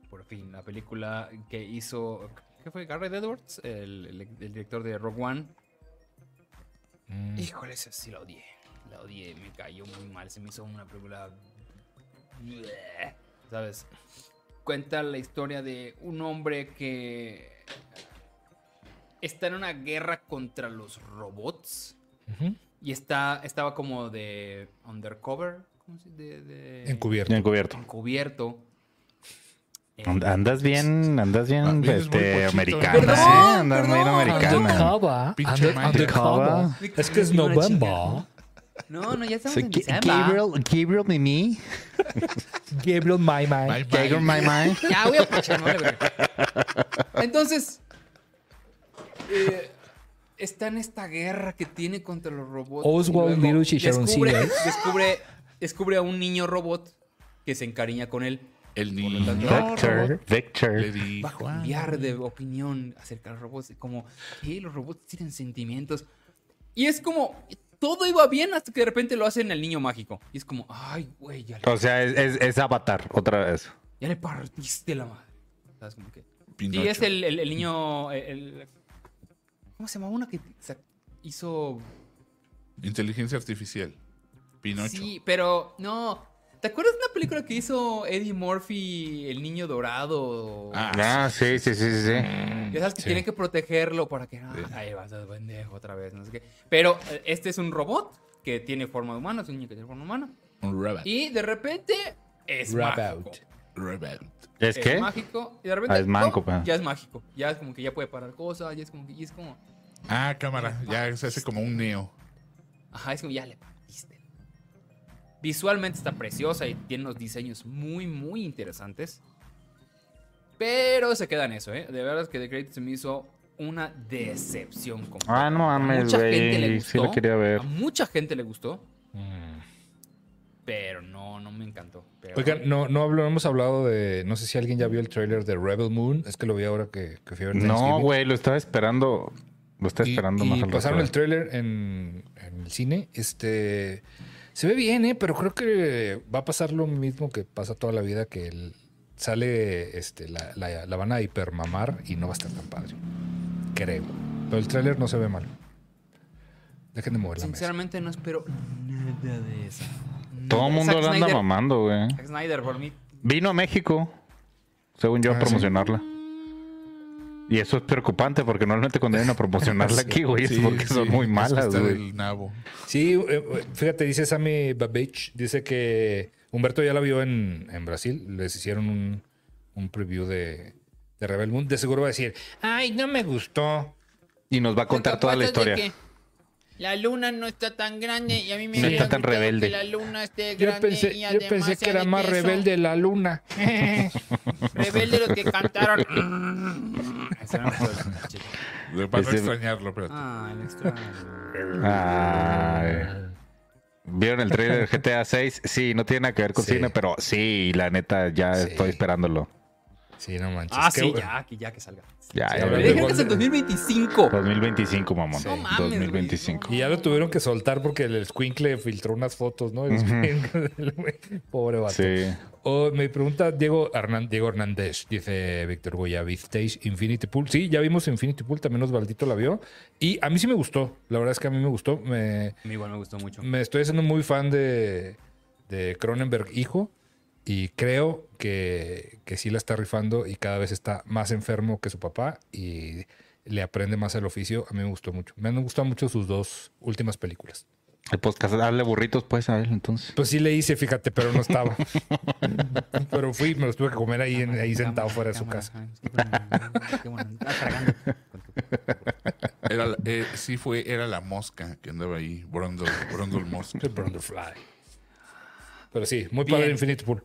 [SPEAKER 1] Por fin, la película que hizo. ¿Qué fue? Garrett Edwards, el, el- el director de Rogue One.
[SPEAKER 3] mm.
[SPEAKER 1] Híjole, esa sí la odié. La odié, me cayó muy mal. Se me hizo una película. ¿Sabes? Cuenta la historia de un hombre que está en una guerra contra los robots. Y está, estaba como de undercover. ¿Cómo se de, de-
[SPEAKER 3] Encubierto.
[SPEAKER 2] Encubierto.
[SPEAKER 1] encubierto. Eh,
[SPEAKER 2] And- Andas bien, andas bien,
[SPEAKER 4] Ah, vienes muy
[SPEAKER 2] este,
[SPEAKER 4] pochito.
[SPEAKER 2] americana,
[SPEAKER 1] Perdón,
[SPEAKER 2] ¿eh? Andas bien americana. Undercover.
[SPEAKER 3] Es que es November.
[SPEAKER 1] No, no, ya estamos en diciembre.
[SPEAKER 2] Gabriel, Gabriel Mimi.
[SPEAKER 3] Gabriel My My.
[SPEAKER 2] Gabriel My My.
[SPEAKER 1] Ya voy a aprovechar, no vale, güey. Entonces, eh, está en esta guerra que tiene contra los robots.
[SPEAKER 3] Oswald Little
[SPEAKER 1] descubre,
[SPEAKER 3] ¿eh?
[SPEAKER 1] descubre, descubre a un niño robot que se encariña con él.
[SPEAKER 4] El niño
[SPEAKER 1] tanto,
[SPEAKER 2] Victor,
[SPEAKER 4] le
[SPEAKER 2] Victor.
[SPEAKER 1] Va a
[SPEAKER 4] dijo. "Ah,
[SPEAKER 1] cambiar de opinión acerca de los robots. Como, ¿qué? Los robots tienen sentimientos. Y es como, todo iba bien hasta que de repente lo hacen al niño mágico. Y es como, ay, güey, ya le,
[SPEAKER 2] O sea, es, es, es Avatar, otra vez.
[SPEAKER 1] ya le partiste la madre. ¿Sabes? Como que...
[SPEAKER 4] Pinocho.
[SPEAKER 1] Sí, es el, el- el niño. el- el- ¿Cómo se llama? Una que hizo.
[SPEAKER 4] Inteligencia artificial. Pinocho.
[SPEAKER 1] Sí, pero no. ¿Te acuerdas de una película que hizo Eddie Murphy, El Niño Dorado?
[SPEAKER 4] Ah,
[SPEAKER 2] Ah, sí, sí, sí, sí. sí.
[SPEAKER 1] Ya sabes que
[SPEAKER 3] Sí.
[SPEAKER 1] tienen que protegerlo para que. ah, ahí vas a pendejo otra vez, no sé qué. Pero eh, este es un robot que tiene forma de humano, es un niño que tiene forma humana.
[SPEAKER 4] Un robot.
[SPEAKER 1] Y de repente es
[SPEAKER 3] Robot.
[SPEAKER 1] mágico.
[SPEAKER 4] Robot.
[SPEAKER 2] ¿Es
[SPEAKER 1] Es
[SPEAKER 2] qué?
[SPEAKER 1] mágico. Y de repente.
[SPEAKER 2] Ah, es manco, pues.
[SPEAKER 1] Ya es mágico. Ya es como que ya puede parar cosas. Ya es como que. Y es como.
[SPEAKER 4] Ah, cámara. Ya se hace como un neo.
[SPEAKER 1] Ajá, es como ya le partiste. Visualmente está preciosa y tiene unos diseños muy, muy interesantes. Pero se queda en eso, ¿eh? De verdad que The Great se me hizo una decepción. completa.
[SPEAKER 2] Ah, no
[SPEAKER 1] A
[SPEAKER 2] mames,
[SPEAKER 1] mucha gente le
[SPEAKER 2] güey.
[SPEAKER 1] gustó.
[SPEAKER 2] Sí lo quería ver.
[SPEAKER 1] A mucha gente le gustó,
[SPEAKER 3] Mm.
[SPEAKER 1] Pero no, no me encantó. Pero-
[SPEAKER 3] Oigan, no, no, hablo- no hemos hablado de. No sé si alguien ya vio el tráiler de Rebel Moon. Es que lo vi ahora que, que fui a ver
[SPEAKER 2] No, güey, lo estaba esperando. Lo estaba
[SPEAKER 3] Y-
[SPEAKER 2] esperando
[SPEAKER 3] y
[SPEAKER 2] más al
[SPEAKER 3] pasaron el
[SPEAKER 2] rato.
[SPEAKER 3] tráiler en, en el cine. Este se ve bien, ¿eh? pero creo que va a pasar lo mismo que pasa toda la vida, que el- sale, este, la, la- la van a hipermamar y no va a estar tan padre. Creo. Pero el tráiler no se ve mal. Dejen de mover la mesa.
[SPEAKER 1] Sinceramente no espero nada de eso.
[SPEAKER 2] Todo el mundo
[SPEAKER 1] Zack
[SPEAKER 2] lo anda
[SPEAKER 1] Snyder-
[SPEAKER 2] mamando, güey.
[SPEAKER 1] Zack Snyder, por mí.
[SPEAKER 2] Vino a México, según yo, a
[SPEAKER 3] Ah, ¿sí?
[SPEAKER 2] promocionarla. Y eso es preocupante porque normalmente cuando vienen a promocionarla aquí, güey, es
[SPEAKER 4] Sí,
[SPEAKER 2] porque son
[SPEAKER 4] sí,
[SPEAKER 2] muy
[SPEAKER 4] es que
[SPEAKER 2] malas,
[SPEAKER 4] está
[SPEAKER 2] güey.
[SPEAKER 4] del nabo.
[SPEAKER 3] Sí, eh, eh, fíjate, dice Sammy Babich, dice que Humberto ya la vio en, en Brasil, les hicieron un, un preview de, de Rebel Moon, de seguro va a decir, ay, no me gustó.
[SPEAKER 2] Y nos va a contar toda la historia.
[SPEAKER 6] La luna no está tan grande y a mí me
[SPEAKER 2] No está tan rebelde.
[SPEAKER 6] Que la luna esté
[SPEAKER 3] Yo
[SPEAKER 6] grande
[SPEAKER 3] pensé,
[SPEAKER 6] y
[SPEAKER 3] yo
[SPEAKER 6] además
[SPEAKER 3] pensé que era más rebelde la luna.
[SPEAKER 6] Rebelde los que cantaron.
[SPEAKER 1] Ese no
[SPEAKER 4] extrañarlo, pero
[SPEAKER 1] Ah, el extraño.
[SPEAKER 2] Ay. ¿Vieron el trailer de GTA 6? Sí, no tiene nada que ver con
[SPEAKER 3] Sí.
[SPEAKER 2] cine, pero sí, la neta, ya
[SPEAKER 3] Sí.
[SPEAKER 2] estoy esperándolo.
[SPEAKER 3] Sí, no manches.
[SPEAKER 1] Ah,
[SPEAKER 3] Qué
[SPEAKER 1] sí,
[SPEAKER 3] bu-
[SPEAKER 1] ya, que ya que salga.
[SPEAKER 2] Ya,
[SPEAKER 3] Sí,
[SPEAKER 2] ya.
[SPEAKER 1] Me dijeron que es en
[SPEAKER 3] Golden-
[SPEAKER 1] 2025.
[SPEAKER 2] 2025, mamón.
[SPEAKER 3] Sí.
[SPEAKER 1] No mames, güey.
[SPEAKER 2] 2025.
[SPEAKER 3] Y ya lo tuvieron que soltar porque el Squinkle filtró unas fotos, ¿no? El güey. Pobre vato.
[SPEAKER 2] Sí.
[SPEAKER 3] O me pregunta Diego, Diego Hernández, dice Víctor Goya, ¿visteis Infinity Pool? Sí, ya vimos Infinity Pool, también Osvaldito la vio. Y a mí sí me gustó, la verdad es que a mí me gustó. Me,
[SPEAKER 1] A mí igual me gustó mucho.
[SPEAKER 3] me estoy haciendo muy fan de, de Cronenberg hijo y creo que, que sí la está rifando y cada vez está más enfermo que su papá y le aprende más el oficio. A mí me gustó mucho. Me han gustado mucho sus dos últimas películas.
[SPEAKER 2] El podcast, dale burritos, pues, a ver, entonces.
[SPEAKER 3] Pues sí le hice, fíjate, pero no estaba. pero fui, me los tuve que comer ahí, en- ahí sentado fuera de su casa.
[SPEAKER 4] era, la- eh, sí fue, era la mosca que andaba ahí, Brondol, Brondol Mosca.
[SPEAKER 3] El Brundlefly. Pero sí, muy padre
[SPEAKER 1] Bien.
[SPEAKER 3] Infinity Pool.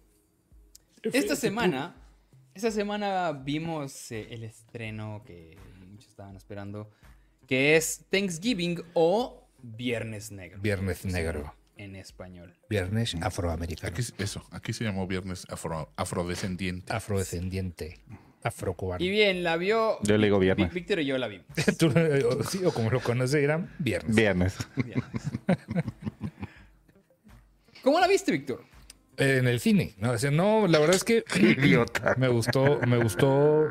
[SPEAKER 1] Esta semana, esta semana vimos eh, el estreno que muchos estaban esperando, que es Thanksgiving o Viernes Negro.
[SPEAKER 3] Viernes Negro.
[SPEAKER 1] En español.
[SPEAKER 3] Viernes afroamericano.
[SPEAKER 4] Aquí, eso, aquí se llamó Viernes afro, afrodescendiente.
[SPEAKER 3] Afrodescendiente. Afrocubano.
[SPEAKER 1] Y bien, la vio.
[SPEAKER 2] Yo le digo
[SPEAKER 1] Vi-
[SPEAKER 2] viernes.
[SPEAKER 1] Víctor y yo la vimos.
[SPEAKER 3] Tú, o- sí, o como lo conoce, eran viernes.
[SPEAKER 2] Viernes.
[SPEAKER 1] Viernes. ¿Cómo la viste, Víctor?
[SPEAKER 3] En el cine. No, o sea, no, la verdad es que
[SPEAKER 2] Idiota.
[SPEAKER 3] me gustó, me gustó.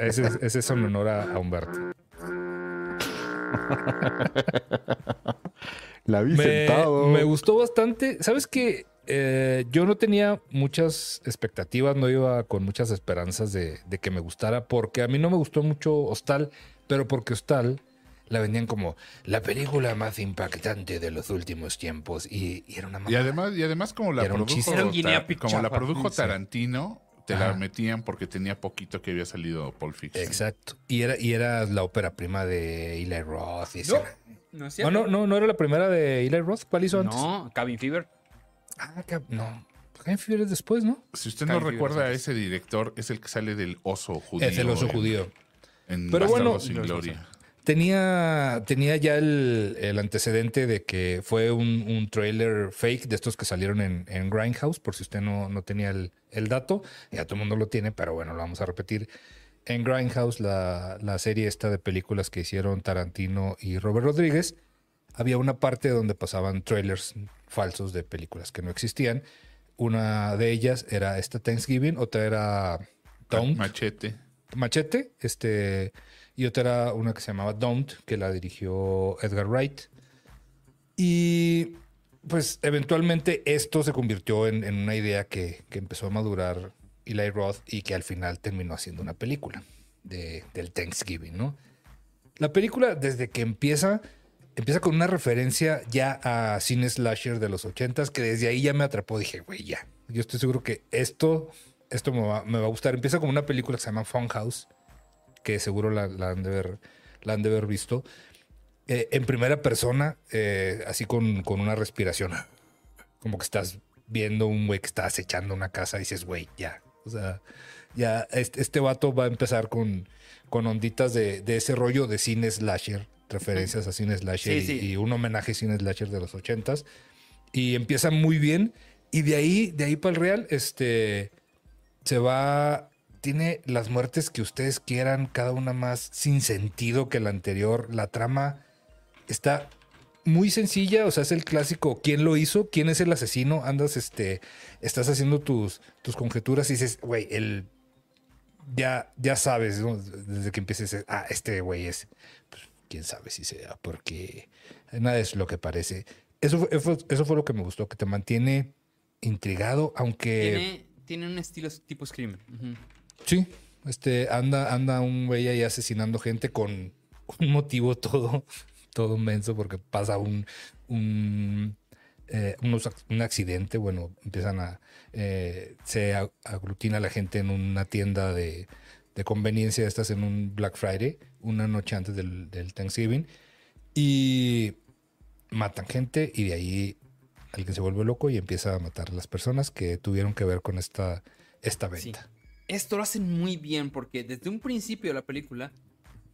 [SPEAKER 3] Ese, es- ese es en honor a, a Humberto.
[SPEAKER 2] La vi
[SPEAKER 3] Me, me gustó bastante. ¿Sabes qué? Eh, yo no tenía muchas expectativas, no iba con muchas esperanzas de, de que me gustara, porque a mí no me gustó mucho Hostal, pero porque Hostal la vendían como la película más impactante de los últimos tiempos. Y, y era una
[SPEAKER 4] Y
[SPEAKER 3] mamada.
[SPEAKER 4] además, y además como la
[SPEAKER 3] Era
[SPEAKER 4] produjo, Ta- como la produjo. Tarantino, te la metían porque tenía poquito que había salido Pulp Fiction.
[SPEAKER 3] Exacto. Y era, y era la ópera prima de Eli Roth. y
[SPEAKER 1] No, no
[SPEAKER 3] No, no, no, no era la primera de Eli Roth. ¿Cuál hizo antes?
[SPEAKER 1] No, Cabin Fever.
[SPEAKER 3] Ah, cab- no. Cabin Fever es después, ¿no?
[SPEAKER 4] Si usted no recuerda a ese director, es el que sale del oso judío.
[SPEAKER 3] es el oso
[SPEAKER 4] en-
[SPEAKER 3] judío.
[SPEAKER 4] En
[SPEAKER 3] Pero bueno,
[SPEAKER 4] Bastardos sin Gloria.
[SPEAKER 3] Tenía, tenía ya el, el antecedente de que fue un, un trailer fake de estos que salieron en, en Grindhouse, por si usted no, no tenía el, el dato. Ya todo el mundo lo tiene, pero bueno, lo vamos a repetir. En Grindhouse, la, la serie esta de películas que hicieron Tarantino y Robert Rodríguez, había una parte donde pasaban trailers falsos de películas que no existían. Una de ellas era esta Thanksgiving, otra era.
[SPEAKER 4] Machete.
[SPEAKER 3] Machete, este, y otra era una que se llamaba Don't, que la dirigió Edgar Wright. Y pues eventualmente esto se convirtió en, en una idea que, que empezó a madurar Eli Roth y que al final terminó haciendo una película de, del Thanksgiving, ¿no? La película, desde que empieza, empieza con una referencia ya a cine slasher de los ochentas, que desde ahí ya me atrapó. Dije, güey, ya. Yo estoy seguro que esto, esto me va, me va a gustar. Empieza con una película que se llama Funhouse, que seguro la, la han, de ver, la han de haber visto. Eh, en primera persona, eh, así con, con una respiración. Como que estás viendo un güey que está acechando una casa y dices, güey, ya. O sea, ya este, este vato va a empezar con, con onditas de, de ese rollo de cine slasher, referencias a cine slasher
[SPEAKER 1] Sí,
[SPEAKER 3] y,
[SPEAKER 1] sí.
[SPEAKER 3] y un homenaje a cine slasher de los ochentas. Y empieza muy bien. Y de ahí, de ahí para el real, este se va. Tiene las muertes que ustedes quieran, cada una más sin sentido que la anterior. La trama está muy sencilla, o sea, es el clásico ¿quién lo hizo? ¿Quién es el asesino? Andas, este, estás haciendo tus, tus conjeturas y dices, güey, el ya, ya sabes, ¿no? desde que empieces, ah, este güey es, pues, quién sabe si sea, porque nada es lo que parece. Eso, fue- eso, eso fue lo que me gustó, que te mantiene intrigado, aunque
[SPEAKER 1] Tiene, tiene un estilo tipo Scream. Ujú.
[SPEAKER 3] Sí, este, anda, anda un güey ahí asesinando gente con un motivo todo, todo menso, porque pasa un, un, eh, unos un accidente, bueno, empiezan a, eh, se aglutina la gente en una tienda de, de conveniencia, estas en un Black Friday, una noche antes del, del Thanksgiving, y matan gente y de ahí alguien se vuelve loco y empieza a matar a las personas que tuvieron que ver con esta, esta
[SPEAKER 1] Sí. Esto lo hacen muy bien porque desde un principio de la película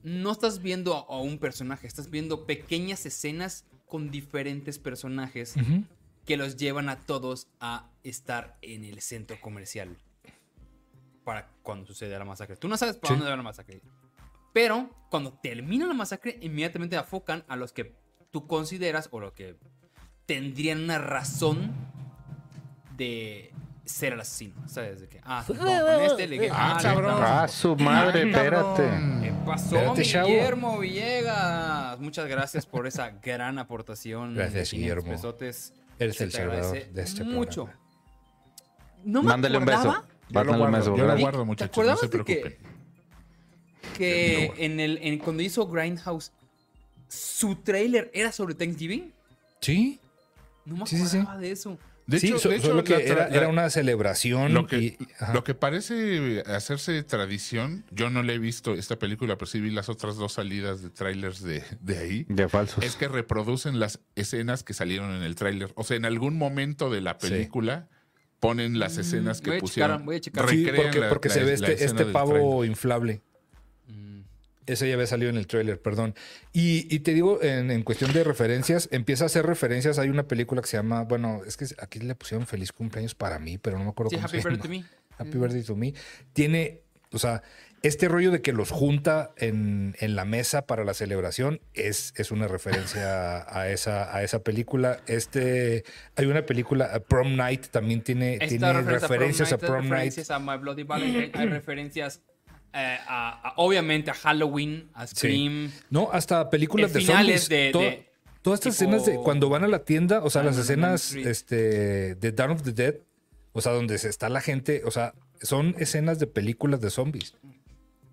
[SPEAKER 1] no estás viendo a, a un personaje, estás viendo pequeñas escenas con diferentes personajes que los llevan a todos a estar en el centro comercial para cuando sucede la masacre. Tú no sabes para
[SPEAKER 3] Sí.
[SPEAKER 1] dónde va la masacre. Pero cuando termina la masacre, inmediatamente afocan a los que tú consideras o los que tendrían una razón de ser el asesino. ¿Sabes? De que, ah, con este, le dije,
[SPEAKER 4] Ah, cabrón.
[SPEAKER 2] Ah, su madre, espérate.
[SPEAKER 1] ¿Qué pasó,
[SPEAKER 3] Espérate,
[SPEAKER 1] mi
[SPEAKER 3] chavo.
[SPEAKER 1] Guillermo Villegas? Muchas gracias por esa gran aportación.
[SPEAKER 3] Gracias,
[SPEAKER 1] de 500
[SPEAKER 3] Guillermo.
[SPEAKER 1] pesotes.
[SPEAKER 3] Eres el salvador de este
[SPEAKER 1] Mucho.
[SPEAKER 3] programa.
[SPEAKER 1] No me
[SPEAKER 2] Mándale un beso.
[SPEAKER 4] Yo lo
[SPEAKER 2] Mándale un beso,
[SPEAKER 4] guardo, yo lo
[SPEAKER 2] ¿verdad?
[SPEAKER 4] guardo,
[SPEAKER 1] ¿Te
[SPEAKER 4] muchachos, no se
[SPEAKER 1] de que-
[SPEAKER 4] preocupen.
[SPEAKER 1] que en el, en- cuando hizo Grindhouse, su trailer era sobre Thanksgiving.
[SPEAKER 3] Sí,
[SPEAKER 1] No me
[SPEAKER 3] Sí, sí, sí.
[SPEAKER 1] acordaba de eso.
[SPEAKER 4] De
[SPEAKER 3] sí,
[SPEAKER 4] hecho,
[SPEAKER 3] so-
[SPEAKER 4] de hecho,
[SPEAKER 3] solo que
[SPEAKER 4] la tra-
[SPEAKER 3] era,
[SPEAKER 4] la-
[SPEAKER 3] era una celebración.
[SPEAKER 4] Lo que,
[SPEAKER 3] y- ajá.
[SPEAKER 4] lo que parece hacerse tradición, yo no le he visto esta película, pero sí vi las otras dos salidas de trailers de, de ahí,
[SPEAKER 2] De falsos.
[SPEAKER 4] es que reproducen las escenas que salieron en el tráiler. O sea, en algún momento de la
[SPEAKER 3] Sí.
[SPEAKER 4] película ponen las escenas que
[SPEAKER 1] voy a
[SPEAKER 4] pusieron.
[SPEAKER 1] checar, voy a checar.
[SPEAKER 3] Sí, porque,
[SPEAKER 4] la-
[SPEAKER 3] porque
[SPEAKER 4] la-
[SPEAKER 3] se ve este, este pavo inflable. Ese ya había salido en el tráiler, perdón. Y, y te digo, en, en cuestión de referencias, empieza a hacer referencias. Hay una película que se llama, bueno, es que aquí le pusieron feliz cumpleaños para mí, pero no me acuerdo
[SPEAKER 1] Sí,
[SPEAKER 3] cómo
[SPEAKER 1] Happy
[SPEAKER 3] se llama.
[SPEAKER 1] Birthday to Me.
[SPEAKER 3] Happy Birthday to Me. Tiene, o sea, este rollo de que los junta en, en la mesa para la celebración es, es una referencia a esa, a esa película. Este, hay una película, uh, Prom Night, también tiene,
[SPEAKER 1] Esta
[SPEAKER 3] tiene
[SPEAKER 1] referencia
[SPEAKER 3] referencias a
[SPEAKER 1] Night,
[SPEAKER 3] Prom Night.
[SPEAKER 1] referencias a My Bloody Valentine, hay referencias eh, a, a- obviamente a Halloween, a Scream.
[SPEAKER 3] No, hasta películas
[SPEAKER 1] Eh,
[SPEAKER 3] de
[SPEAKER 1] finales
[SPEAKER 3] zombies.
[SPEAKER 1] de-
[SPEAKER 3] To-
[SPEAKER 1] de-
[SPEAKER 3] todas estas
[SPEAKER 1] tipo-
[SPEAKER 3] escenas de cuando van a la tienda, o sea, las escenas este, de Dawn of the Dead, o sea, donde está la gente, o sea, son escenas de películas de zombies.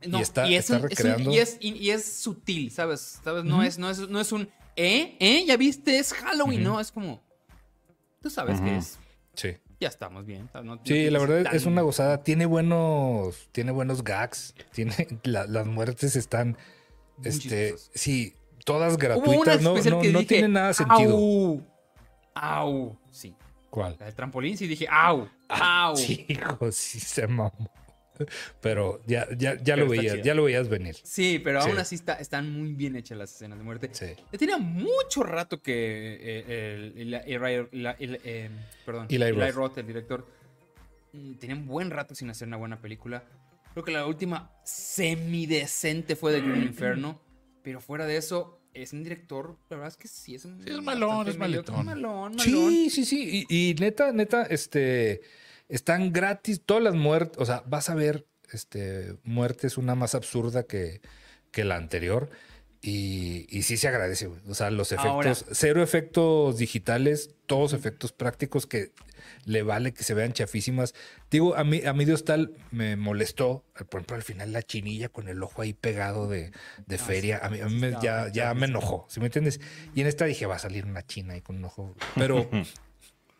[SPEAKER 1] No,
[SPEAKER 3] y está,
[SPEAKER 1] es,
[SPEAKER 3] está
[SPEAKER 1] un- es un-
[SPEAKER 3] recreando.
[SPEAKER 1] y, es, y- y es sutil, ¿sabes? ¿Sabes? No, es, no, es, no es un, ¿eh? ¿eh? ¿Ya viste? Es Halloween. ¿no? Es como, tú sabes que
[SPEAKER 2] Ujú.
[SPEAKER 1] es,
[SPEAKER 3] Sí.
[SPEAKER 1] Ya estamos bien.
[SPEAKER 3] Sí, la verdad
[SPEAKER 1] tan-
[SPEAKER 3] es una gozada. Tiene buenos, tiene buenos gags. Tiene, la- las muertes están,
[SPEAKER 1] Muy
[SPEAKER 3] este, sí, todas gratuitas. No, no, no tiene nada sentido.
[SPEAKER 1] Au, au, sí.
[SPEAKER 3] ¿Cuál?
[SPEAKER 1] La del trampolín sí dije, au, au.
[SPEAKER 3] Sí, hijo, sí se mamó. Pero ya, ya, ya
[SPEAKER 1] Pero
[SPEAKER 3] lo veías,
[SPEAKER 1] chida.
[SPEAKER 3] ya lo veías venir.
[SPEAKER 1] Sí, pero
[SPEAKER 3] Sí.
[SPEAKER 1] aún así está- están muy bien hechas las escenas de muerte.
[SPEAKER 3] Sí.
[SPEAKER 1] Ya tenía mucho rato que eh, el, el- eh, perdón,
[SPEAKER 3] Eli
[SPEAKER 1] Eli
[SPEAKER 3] Roth.
[SPEAKER 1] Roth, el director, mm, tenía un buen rato sin hacer una buena película. Creo que la última semidecente fue de Green Inferno, pero fuera de eso es un director, la verdad es que sí es un
[SPEAKER 4] Sí, es malón, es maletón.
[SPEAKER 1] malón, malón.
[SPEAKER 3] Sí, sí, sí. Y, y neta, neta, este, están gratis todas las muertes. O sea, vas a ver, este, muertes una más absurda que, que la anterior. Y, y sí se agradece, güey. O sea, los efectos,
[SPEAKER 1] Ahora.
[SPEAKER 3] cero efectos digitales, todos efectos prácticos que le vale que se vean chafísimas. Digo, a mí, a mí Dios tal me molestó, por ejemplo, al final la chinilla con el ojo ahí pegado de, de feria. A mí, a mí me-
[SPEAKER 1] Ah, sí,
[SPEAKER 3] ya, ya me enojó, ¿sí me entiendes? Y en esta dije, va a salir una china ahí con un ojo. Pero,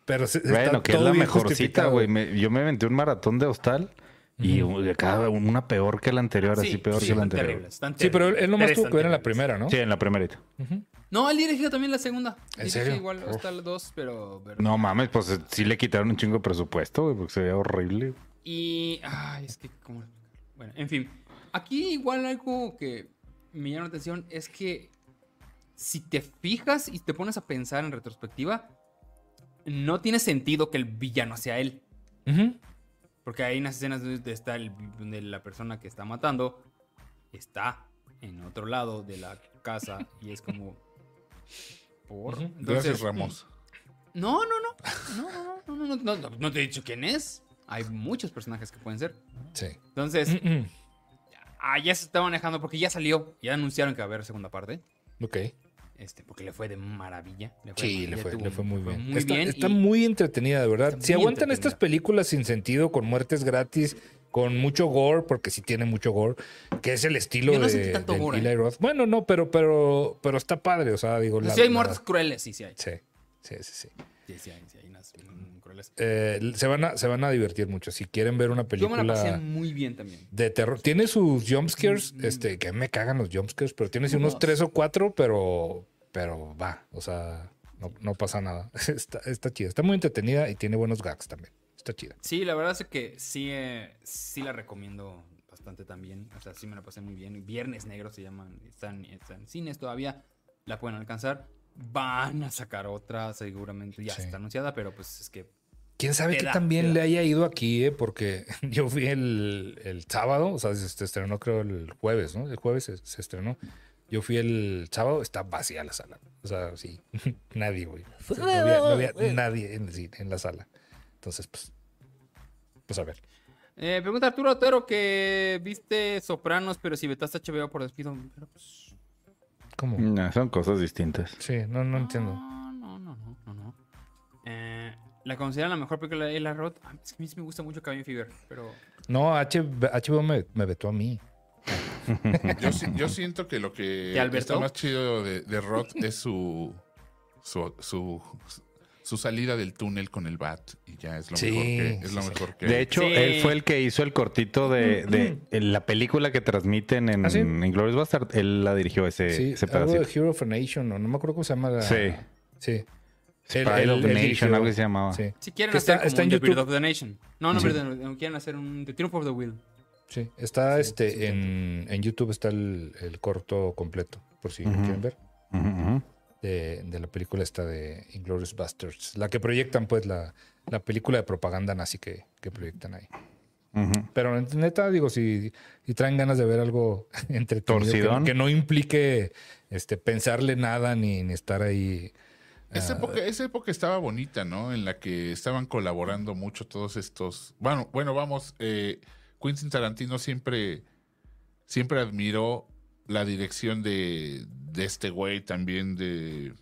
[SPEAKER 3] pero se- está
[SPEAKER 2] Bueno, que es la mejorcita, güey. Me- Yo me aventé un maratón de hostal y cada una peor que la anterior,
[SPEAKER 1] Sí,
[SPEAKER 2] así peor
[SPEAKER 1] sí,
[SPEAKER 2] que la anterior.
[SPEAKER 1] terribles, están
[SPEAKER 3] Sí, pero él,
[SPEAKER 1] terribles.
[SPEAKER 3] él nomás tuvo que ver en la
[SPEAKER 1] terribles.
[SPEAKER 3] primera, ¿no?
[SPEAKER 2] Sí, en la primerita.
[SPEAKER 1] No, él dirigió también la segunda.
[SPEAKER 3] ¿En serio?
[SPEAKER 1] Igual
[SPEAKER 3] Uf.
[SPEAKER 1] hasta las dos, pero... pero-
[SPEAKER 2] No mames, pues sí le quitaron un chingo de presupuesto, güey, porque se veía horrible.
[SPEAKER 1] Y. Ay, es que. ¿cómo? Bueno, en fin. Aquí, igual algo que me llama la atención es que. Si te fijas y te pones a pensar en retrospectiva, no tiene sentido que el villano sea él.
[SPEAKER 3] Ujú.
[SPEAKER 1] Porque hay unas escenas donde está el, donde la persona que está matando está en otro lado de la casa y es como. ¿Por?
[SPEAKER 3] Ujú.
[SPEAKER 4] Gracias, Ramos.
[SPEAKER 1] No, no, no. No, no, no, no, no, no, no te he dicho quién es. Hay muchos personajes que pueden ser.
[SPEAKER 3] Sí.
[SPEAKER 1] Entonces, ah, ya se está manejando porque ya salió. Ya anunciaron que va a haber segunda parte.
[SPEAKER 3] Ok.
[SPEAKER 1] Este, porque le fue de maravilla. Le
[SPEAKER 3] Sí, le
[SPEAKER 1] maravilla,
[SPEAKER 3] fue,
[SPEAKER 1] tuvo-
[SPEAKER 3] le fue muy bien.
[SPEAKER 1] muy
[SPEAKER 3] está
[SPEAKER 1] bien
[SPEAKER 3] está
[SPEAKER 1] y-
[SPEAKER 3] muy entretenida, de verdad. Si aguantan estas películas sin sentido, con muertes gratis, con mucho gore, porque sí tiene mucho gore, que es el estilo
[SPEAKER 1] Yo no
[SPEAKER 3] de,
[SPEAKER 1] sentí tanto
[SPEAKER 3] del
[SPEAKER 1] gore.
[SPEAKER 3] Eli Roth. Bueno, no, pero, pero, pero está padre, o sea, digo. la-
[SPEAKER 1] sí hay
[SPEAKER 3] la-
[SPEAKER 1] muertes crueles, sí, sí hay.
[SPEAKER 3] Sí, sí, sí, sí.
[SPEAKER 1] Sí, sí hay, sí hay unas crueles.
[SPEAKER 3] Eh, se, van a, se van a divertir mucho. Si quieren ver una
[SPEAKER 1] Yo me la pasé
[SPEAKER 3] película
[SPEAKER 1] muy bien también.
[SPEAKER 3] de terror, tiene sus jumpscares,
[SPEAKER 1] Mm,
[SPEAKER 3] este, que me cagan los jumpscares, pero tiene Unos. tres o cuatro, pero, pero va, o sea, no, no pasa nada. Está, está chida, está muy entretenida y tiene buenos gags también. Está chida.
[SPEAKER 1] Sí, la verdad es que sí, eh, sí la recomiendo bastante también. O sea, sí me la pasé muy bien. Viernes Negro se llaman. Están, están en cines todavía. La pueden alcanzar. Van a sacar otra seguramente. Ya
[SPEAKER 3] Sí.
[SPEAKER 1] está anunciada, pero pues es que...
[SPEAKER 3] Quién sabe que
[SPEAKER 1] da,
[SPEAKER 3] también le haya ido aquí, eh? porque yo fui el, el sábado, o sea, se, estrenó creo el jueves, ¿no? El jueves se, se estrenó. Yo fui el sábado, está vacía la sala. O sea, sí, nadie, güey. O sea, no, había, no había nadie en la sala. Entonces, pues, pues a ver.
[SPEAKER 1] Eh, pregunta Arturo Otero que viste Sopranos, pero si vetaste HBO por despido. Pero pues...
[SPEAKER 3] ¿Cómo?
[SPEAKER 2] No, son cosas distintas.
[SPEAKER 3] Sí, no, no entiendo.
[SPEAKER 1] No, no, no, no, no, no. Eh, ¿La consideran la mejor película de Ella Roth? Ah, es que a mí sí me gusta mucho Cabin Fever, pero...
[SPEAKER 3] No, H- HBO me, me vetó a mí.
[SPEAKER 4] Yo, si- yo siento que lo que está más chido de, de Roth es su, su, su, su salida del túnel con el bat. Y ya es lo
[SPEAKER 3] Sí,
[SPEAKER 4] mejor que es lo mejor que
[SPEAKER 2] De hecho,
[SPEAKER 1] Sí.
[SPEAKER 2] él fue el que hizo el cortito de, de en la película que transmiten en,
[SPEAKER 3] ¿Ah, sí?
[SPEAKER 2] Glorious Bastard. Él la dirigió ese,
[SPEAKER 3] Sí,
[SPEAKER 2] ese
[SPEAKER 3] algo de. Hero of a Nation, o no me acuerdo cómo se llama. La...
[SPEAKER 2] Sí.
[SPEAKER 3] Sí.
[SPEAKER 2] Pride
[SPEAKER 3] Él-
[SPEAKER 2] of the Nation, algo que se llamaba.
[SPEAKER 3] Sí.
[SPEAKER 1] Si quieren
[SPEAKER 3] Que
[SPEAKER 1] hacer
[SPEAKER 3] está-
[SPEAKER 1] como
[SPEAKER 3] está en
[SPEAKER 1] un The
[SPEAKER 3] YouTube.
[SPEAKER 1] Bird of the Nation. No, no,
[SPEAKER 3] Sí.
[SPEAKER 1] perdón, quieren hacer un The Triumph of the Will.
[SPEAKER 3] Sí, está
[SPEAKER 1] Sí,
[SPEAKER 3] este
[SPEAKER 1] sí,
[SPEAKER 3] en, en YouTube está el, el corto completo, por si lo quieren ver. De, de la película esta de Inglourious Basterds. La que proyectan, pues, la, la película de propaganda nazi que, que proyectan ahí.
[SPEAKER 2] Ujú.
[SPEAKER 3] Pero neta, digo, si, si traen ganas de ver algo entretenido, que,
[SPEAKER 2] Torcidón.
[SPEAKER 3] que no implique este, pensarle nada ni, ni estar ahí.
[SPEAKER 4] Esa
[SPEAKER 3] ah,
[SPEAKER 4] época, esa época estaba bonita, ¿no? En la que estaban colaborando mucho todos estos. Bueno, bueno, vamos. Eh, Quentin Tarantino siempre, siempre admiró la dirección de, de este güey también de.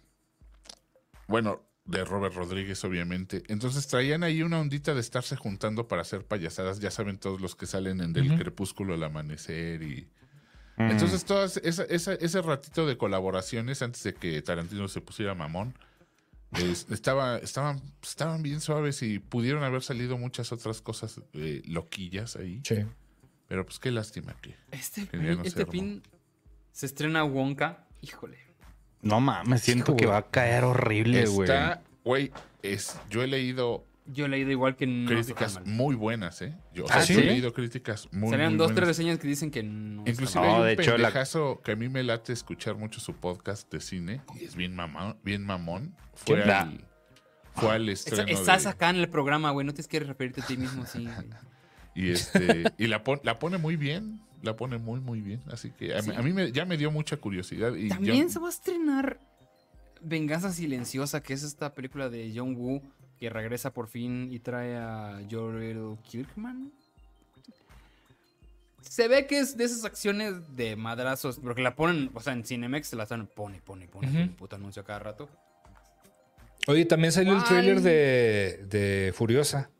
[SPEAKER 4] Bueno, de Robert Rodríguez, obviamente. Entonces traían ahí una ondita de estarse juntando para hacer payasadas. Ya saben todos los que salen en Del Crepúsculo al Amanecer y...
[SPEAKER 2] Mm.
[SPEAKER 4] Entonces, todas esa, esa- ese ratito de colaboraciones antes de que Tarantino se pusiera mamón, es- estaba, estaban, estaban bien suaves y pudieron haber salido muchas otras cosas eh, loquillas ahí.
[SPEAKER 3] Sí.
[SPEAKER 4] Pero pues qué lástima que.
[SPEAKER 1] Este,
[SPEAKER 4] Que ya no se
[SPEAKER 1] este
[SPEAKER 4] armó.
[SPEAKER 1] Se estrena Wonka. Híjole.
[SPEAKER 2] No mames, siento
[SPEAKER 3] Hijo,
[SPEAKER 2] que va a caer horrible, güey.
[SPEAKER 4] Está, güey, es, yo he leído
[SPEAKER 1] Yo he leído igual que no
[SPEAKER 4] críticas muy buenas, ¿eh? Yo, o
[SPEAKER 3] ¿Ah,
[SPEAKER 4] sea,
[SPEAKER 3] sí?
[SPEAKER 4] he leído críticas muy,
[SPEAKER 1] Salían
[SPEAKER 4] muy
[SPEAKER 1] dos, tres
[SPEAKER 4] buenas.
[SPEAKER 1] reseñas que dicen que no.
[SPEAKER 4] Inclusive.
[SPEAKER 2] No,
[SPEAKER 4] hay un
[SPEAKER 2] de hecho, la-
[SPEAKER 4] que a mí me late escuchar mucho su podcast de cine y es bien mamón, bien mamón. Fue al, fue al
[SPEAKER 1] Está-
[SPEAKER 4] estreno
[SPEAKER 1] Estás
[SPEAKER 4] de-
[SPEAKER 1] acá en el programa, güey. No tienes que referirte a ti mismo así. güey.
[SPEAKER 4] y este y la, pon- la pone muy bien, la pone muy muy bien, así que a, mí-
[SPEAKER 1] Sí.
[SPEAKER 4] a mí me- ya me dio mucha curiosidad y
[SPEAKER 1] También se va a estrenar Venganza Silenciosa, que es esta película de John Woo que regresa por fin y trae a Joel Kirkman. Se ve que es de esas acciones de madrazos, porque la ponen, o sea, en Cinemex se la están pone, pone, pone,
[SPEAKER 3] Ujú.
[SPEAKER 1] pone, puto anuncio cada rato.
[SPEAKER 3] Oye, también salió el tráiler de, de Furiosa.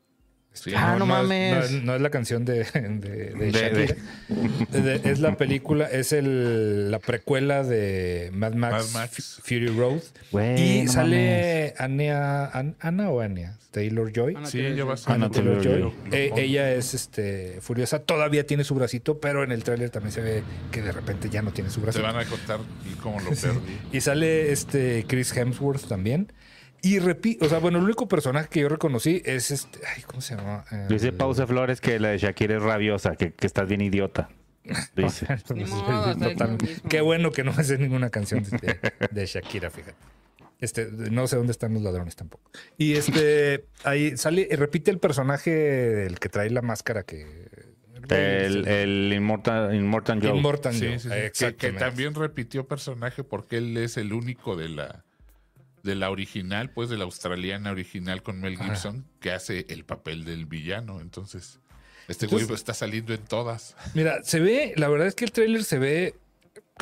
[SPEAKER 4] Sí.
[SPEAKER 2] Ah, no
[SPEAKER 3] es-
[SPEAKER 2] mames.
[SPEAKER 3] No, es- no es la canción de, de, de
[SPEAKER 2] De-
[SPEAKER 3] Shakira. De- es la película, es el, la precuela de Mad Max,
[SPEAKER 4] Mad Max.
[SPEAKER 3] Fu- Fury Road. Y
[SPEAKER 2] no
[SPEAKER 3] sale Anya, An- Ana o Anya, Taylor Joy.
[SPEAKER 1] Ana
[SPEAKER 4] Sí,
[SPEAKER 1] Taylor
[SPEAKER 4] ya va a
[SPEAKER 1] Joy.
[SPEAKER 4] ser.
[SPEAKER 3] Anya
[SPEAKER 2] Taylor
[SPEAKER 3] Taylor-Joy.
[SPEAKER 4] Lo- lo
[SPEAKER 3] Eh, ella es este furiosa, todavía tiene su bracito, pero en el tráiler también se ve que de repente ya no tiene su
[SPEAKER 4] Te
[SPEAKER 3] bracito.
[SPEAKER 4] van a contar cómo lo perdí.
[SPEAKER 3] Y sale este Chris Hemsworth también. Y repito, o sea, bueno, el único personaje que yo reconocí es este, ay, ¿cómo se llama? El-
[SPEAKER 2] Dice Pause Flores que la de Shakira es rabiosa, que, que estás bien idiota. Dice.
[SPEAKER 1] Modo,
[SPEAKER 3] Total-. Qué bueno que no me sé ninguna canción de, de Shakira, fíjate. Este, no sé dónde están los ladrones tampoco. Y este, ahí sale, repite el personaje, el que trae la máscara que.
[SPEAKER 2] El, el Immortal, Immortal Joe.
[SPEAKER 3] Immortal
[SPEAKER 4] Sí,
[SPEAKER 3] Joe,
[SPEAKER 4] sí, sí. Que- Que, también repitió personaje porque él es el único de la de la original, pues de la australiana original con Mel Gibson, que hace el papel del villano. Entonces, este güey está saliendo en todas.
[SPEAKER 3] Mira, se ve, la verdad es que el tráiler se ve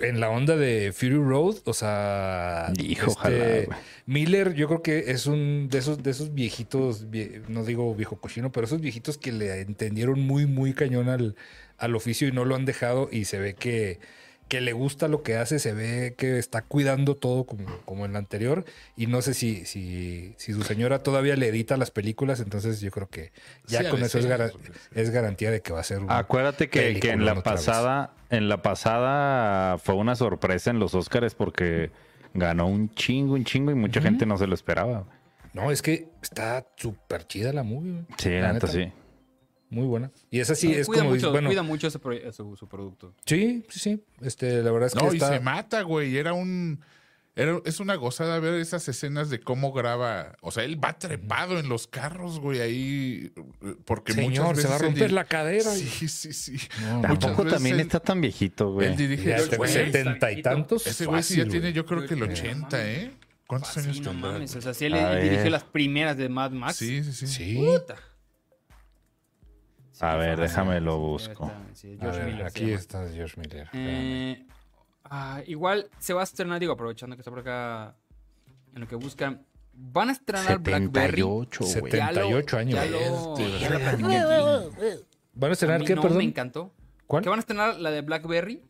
[SPEAKER 3] en la onda de Fury Road, o sea, este,
[SPEAKER 2] Hijo, ojalá, güey.
[SPEAKER 3] Miller, yo creo que es un de esos de esos viejitos, vie- no digo viejo cochino, pero esos viejitos que le entendieron muy muy cañón al, al oficio y no lo han dejado y se ve que que le gusta lo que hace, se ve que está cuidando todo como, como en la anterior y no sé si, si, si su señora todavía le edita las películas, entonces yo creo que ya
[SPEAKER 4] Sí,
[SPEAKER 3] con eso es, garantía de que va a ser un,
[SPEAKER 2] Acuérdate que, que en la
[SPEAKER 3] vez.
[SPEAKER 2] pasada, en la pasada fue una sorpresa en los Oscars porque ganó un chingo, un chingo y mucha gente no se lo esperaba.
[SPEAKER 3] No, es que está súper chida la movie.
[SPEAKER 2] Sí,
[SPEAKER 3] La
[SPEAKER 2] la neta,
[SPEAKER 3] neta,
[SPEAKER 2] sí.
[SPEAKER 3] Muy buena. Y esa sí es
[SPEAKER 1] cuida,
[SPEAKER 3] como,
[SPEAKER 1] mucho,
[SPEAKER 3] bueno,
[SPEAKER 1] cuida mucho ese pro- su, su producto.
[SPEAKER 3] sí, sí, sí. Este, la verdad es que
[SPEAKER 4] No, y se mata, güey. Era un. Era, es una gozada ver esas escenas de cómo graba. O sea, él va trepado en los carros, güey, ahí. Porque muchas
[SPEAKER 3] Señor,
[SPEAKER 4] veces.
[SPEAKER 3] se va a romper la cadera.
[SPEAKER 4] Sí, sí, sí.
[SPEAKER 3] No,
[SPEAKER 4] Muchas
[SPEAKER 2] Tampoco
[SPEAKER 4] veces
[SPEAKER 2] también
[SPEAKER 4] él-
[SPEAKER 2] está tan viejito, güey.
[SPEAKER 4] Él dirige.
[SPEAKER 3] ya
[SPEAKER 4] güey,
[SPEAKER 3] setenta y tantos.
[SPEAKER 4] ese güey sí ya tiene, yo creo que el
[SPEAKER 1] Güey,
[SPEAKER 4] 80, ¿eh? ¿Cuántos
[SPEAKER 1] Fácil,
[SPEAKER 4] años
[SPEAKER 1] no
[SPEAKER 4] tendrá?
[SPEAKER 1] mames. O sea, si él él dirigió las primeras de Mad Max.
[SPEAKER 4] Sí, sí, sí.
[SPEAKER 3] Sí.
[SPEAKER 1] Puta.
[SPEAKER 2] A ver, déjame lo busco.
[SPEAKER 1] sí,
[SPEAKER 3] A ver,
[SPEAKER 1] Miller
[SPEAKER 3] aquí está George Miller.
[SPEAKER 1] Eh, ah, igual se va a estrenar, digo, aprovechando que está por acá en lo que buscan. Van a estrenar Blackberry.
[SPEAKER 2] 78, güey.
[SPEAKER 1] Ya lo-
[SPEAKER 3] 78 años.
[SPEAKER 1] Ya lo,
[SPEAKER 4] Este,
[SPEAKER 1] ya lo.
[SPEAKER 3] ¿Van a
[SPEAKER 1] A
[SPEAKER 3] estrenar
[SPEAKER 1] mí
[SPEAKER 3] qué,
[SPEAKER 1] no
[SPEAKER 3] perdón?
[SPEAKER 1] me encantó.
[SPEAKER 3] ¿Cuál?
[SPEAKER 1] Que van a estrenar la de Blackberry.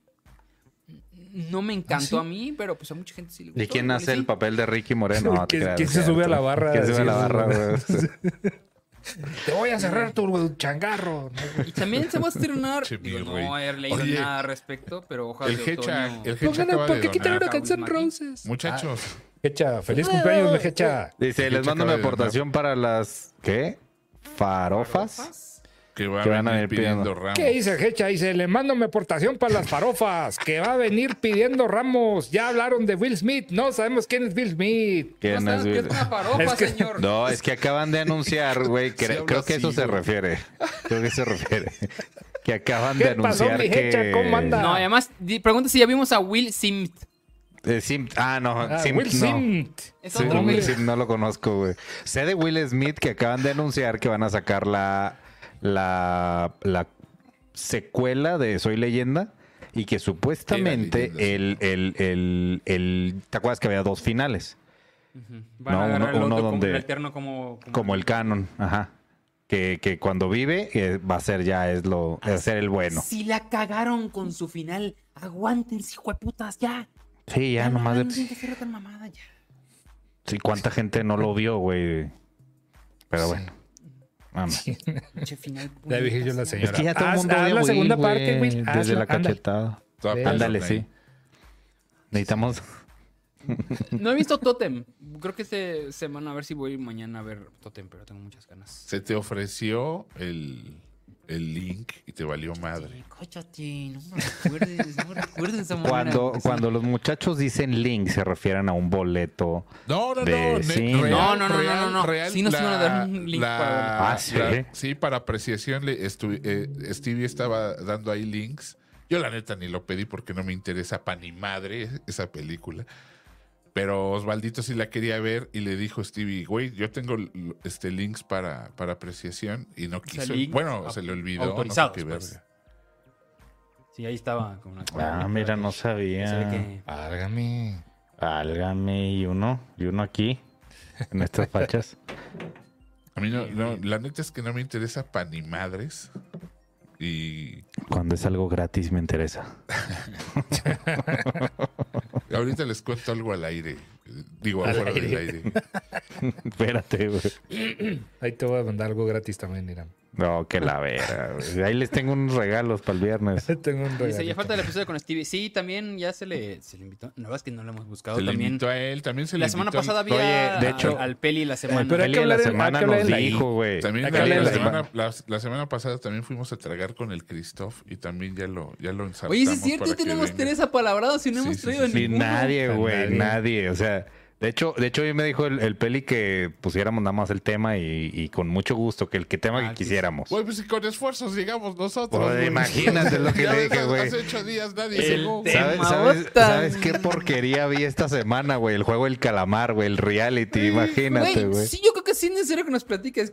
[SPEAKER 1] No me encantó
[SPEAKER 3] ¿Ah,
[SPEAKER 1] a mí, pero pues a mucha gente sí le gustó.
[SPEAKER 2] ¿De quién hace el papel de Ricky Moreno? No, te
[SPEAKER 3] ¿Quién- se sube a la barra a
[SPEAKER 2] ¿Quién se sube a la barra?
[SPEAKER 3] Te voy a cerrar tu changarro.
[SPEAKER 1] Y también se va a estrenar. Digo, no he leído
[SPEAKER 4] Oye,
[SPEAKER 1] nada al respecto, pero hojas
[SPEAKER 4] El
[SPEAKER 1] de
[SPEAKER 4] Hecha,
[SPEAKER 1] otoño.
[SPEAKER 4] el Hecha acaba de donar.
[SPEAKER 1] una canción
[SPEAKER 3] Roses.
[SPEAKER 4] Muchachos,
[SPEAKER 3] Hecha, feliz cumpleaños, mi Hecha.
[SPEAKER 2] Dice,
[SPEAKER 4] ¿Qué
[SPEAKER 2] les mando una aportación para las... ¿Qué? ¿Farofas?
[SPEAKER 4] Que va
[SPEAKER 2] Que
[SPEAKER 4] a
[SPEAKER 2] van a
[SPEAKER 4] venir
[SPEAKER 2] pidiendo.
[SPEAKER 4] ramos.
[SPEAKER 3] ¿Qué dice Hecha? Dice, le mando mi aportación para las farofas, que va a venir pidiendo ramos. Ya hablaron de Will Smith, no sabemos quién es Will Smith.
[SPEAKER 2] ¿Quién
[SPEAKER 1] No,
[SPEAKER 2] es?
[SPEAKER 1] ¿qué es una farofa,
[SPEAKER 3] Es que-
[SPEAKER 1] señor?
[SPEAKER 2] No, es que acaban de anunciar, güey. Creo que eso
[SPEAKER 4] así,
[SPEAKER 2] se
[SPEAKER 4] güey.
[SPEAKER 2] refiere. Creo que se refiere. Que acaban de
[SPEAKER 3] ¿Qué pasó,
[SPEAKER 2] anunciar
[SPEAKER 3] mi
[SPEAKER 2] que...
[SPEAKER 3] Hecha? ¿Cómo anda?
[SPEAKER 1] No, además, pregunta si ya vimos a Will Smith.
[SPEAKER 2] Eh, Sim- Ah, no.
[SPEAKER 3] Ah, Will
[SPEAKER 2] no. Sí, Will
[SPEAKER 1] Will.
[SPEAKER 2] Smith no lo conozco, güey. Sé de Will Smith que acaban de anunciar que van a sacar la, la, la secuela de Soy Leyenda y que supuestamente el, el, el, el- ¿Te acuerdas que había dos finales?
[SPEAKER 1] Van
[SPEAKER 2] No,
[SPEAKER 1] a
[SPEAKER 2] uno-
[SPEAKER 1] el
[SPEAKER 2] uno
[SPEAKER 1] otro como
[SPEAKER 2] donde-
[SPEAKER 1] el alterno como...
[SPEAKER 2] Como el canon, ajá. Que, que cuando vive eh, va a ser ya es lo va a ser el bueno.
[SPEAKER 1] Si la cagaron con su final, aguántense, hijo de putas, ya.
[SPEAKER 2] Sí, ya nomás
[SPEAKER 1] no
[SPEAKER 2] de,
[SPEAKER 1] que otra mamada ya.
[SPEAKER 2] sí, cuánta gente no lo vio, güey. Pero
[SPEAKER 3] Sí.
[SPEAKER 2] bueno. Vamos.
[SPEAKER 1] Pinche final.
[SPEAKER 3] Ya dije yo la señora.
[SPEAKER 2] Es que ya todo el
[SPEAKER 3] Haz-
[SPEAKER 2] mundo
[SPEAKER 3] haz
[SPEAKER 2] a
[SPEAKER 3] la
[SPEAKER 2] Will,
[SPEAKER 3] segunda parte, Will.
[SPEAKER 2] Desde
[SPEAKER 3] Hazla,
[SPEAKER 2] la
[SPEAKER 3] ándale.
[SPEAKER 2] cachetada. Ándale,
[SPEAKER 4] persona
[SPEAKER 2] sí. Necesitamos.
[SPEAKER 1] No he visto Totem. Creo que esta semana a ver si voy mañana a ver Totem, pero tengo muchas ganas.
[SPEAKER 4] Se te ofreció el, el link y te valió madre.
[SPEAKER 1] Cállate, no me recuerdes, no me recuerdes esa.
[SPEAKER 2] Cuando, cuando los muchachos dicen link, se refieren a un boleto.
[SPEAKER 4] No, no,
[SPEAKER 2] De-
[SPEAKER 4] no. ne-
[SPEAKER 2] sí,
[SPEAKER 4] real,
[SPEAKER 1] no, no, no,
[SPEAKER 4] real,
[SPEAKER 1] no, no, no.
[SPEAKER 4] real,
[SPEAKER 1] Sí nos
[SPEAKER 4] la-
[SPEAKER 1] iban a dar un link
[SPEAKER 4] la-
[SPEAKER 1] para.
[SPEAKER 2] Ah, ¿sí?
[SPEAKER 4] la- sí, para apreciación. Le estu- eh, Stevie estaba dando ahí links. Yo, la neta, ni lo pedí porque no me interesa pa' ni madre esa película. Pero Osvaldito sí la quería ver y le dijo Stevie, güey, yo tengo este links para, para apreciación y no quiso. bueno, se le olvidó. no sé
[SPEAKER 1] autorizados,
[SPEAKER 4] qué
[SPEAKER 1] pues. Sí, ahí estaba. Con una,
[SPEAKER 2] Ah, mira, no sabía.
[SPEAKER 1] que-
[SPEAKER 3] Válgame.
[SPEAKER 2] Válgame, y uno, y uno aquí, en estas fachas.
[SPEAKER 4] A mí no, no, la neta es que no me interesa pa' ni madres. Y
[SPEAKER 2] Cuando es algo gratis me interesa.
[SPEAKER 4] ahorita les cuento algo al aire. Digo,
[SPEAKER 3] Al
[SPEAKER 4] afuera del
[SPEAKER 3] aire.
[SPEAKER 2] Espérate, güey.
[SPEAKER 3] Ahí te voy a mandar algo gratis también, Irán.
[SPEAKER 2] No, que la vera. güey. Ahí les tengo unos regalos para el viernes.
[SPEAKER 3] Tengo un
[SPEAKER 1] Dice, ya falta el episodio con Stevie. Sí, también ya se le, se le invitó. Verdad es que no lo hemos buscado
[SPEAKER 4] Se le
[SPEAKER 1] también.
[SPEAKER 4] invitó a él, también se le
[SPEAKER 1] La semana
[SPEAKER 4] invitó
[SPEAKER 1] pasada había
[SPEAKER 2] Oye, de hecho-
[SPEAKER 1] al, al Peli la semana.
[SPEAKER 3] pero hay que
[SPEAKER 2] la semana
[SPEAKER 3] hay que
[SPEAKER 2] nos dijo, güey.
[SPEAKER 4] También la, la semana, la, la semana pasada también fuimos a tragar con el Christoph y también ya lo, ya lo ensartamos.
[SPEAKER 1] Oye, sí es cierto, ya tenemos tres apalabrados y no
[SPEAKER 4] Sí,
[SPEAKER 1] hemos traído
[SPEAKER 4] sí, sí.
[SPEAKER 2] Ni
[SPEAKER 1] ninguno.
[SPEAKER 2] nadie, güey,
[SPEAKER 3] Nadie.
[SPEAKER 2] nadie. O sea, de hecho, de hecho, hoy me dijo el, el peli que pusiéramos nada más el tema y, y con mucho gusto, que el que tema
[SPEAKER 1] Ah,
[SPEAKER 2] que
[SPEAKER 1] que-
[SPEAKER 2] quisiéramos.
[SPEAKER 4] Güey, pues si con esfuerzos llegamos nosotros.
[SPEAKER 2] Pues,
[SPEAKER 4] güey.
[SPEAKER 2] imagínate lo que le dije, güey.
[SPEAKER 4] Hace ocho días nadie
[SPEAKER 1] El
[SPEAKER 4] llegó.
[SPEAKER 1] tema.
[SPEAKER 2] ¿Sabes, sabes, qué porquería vi esta semana, güey? El juego del calamar, güey, el reality, imagínate, güey.
[SPEAKER 1] Sí, yo creo que sí es necesario que nos platiques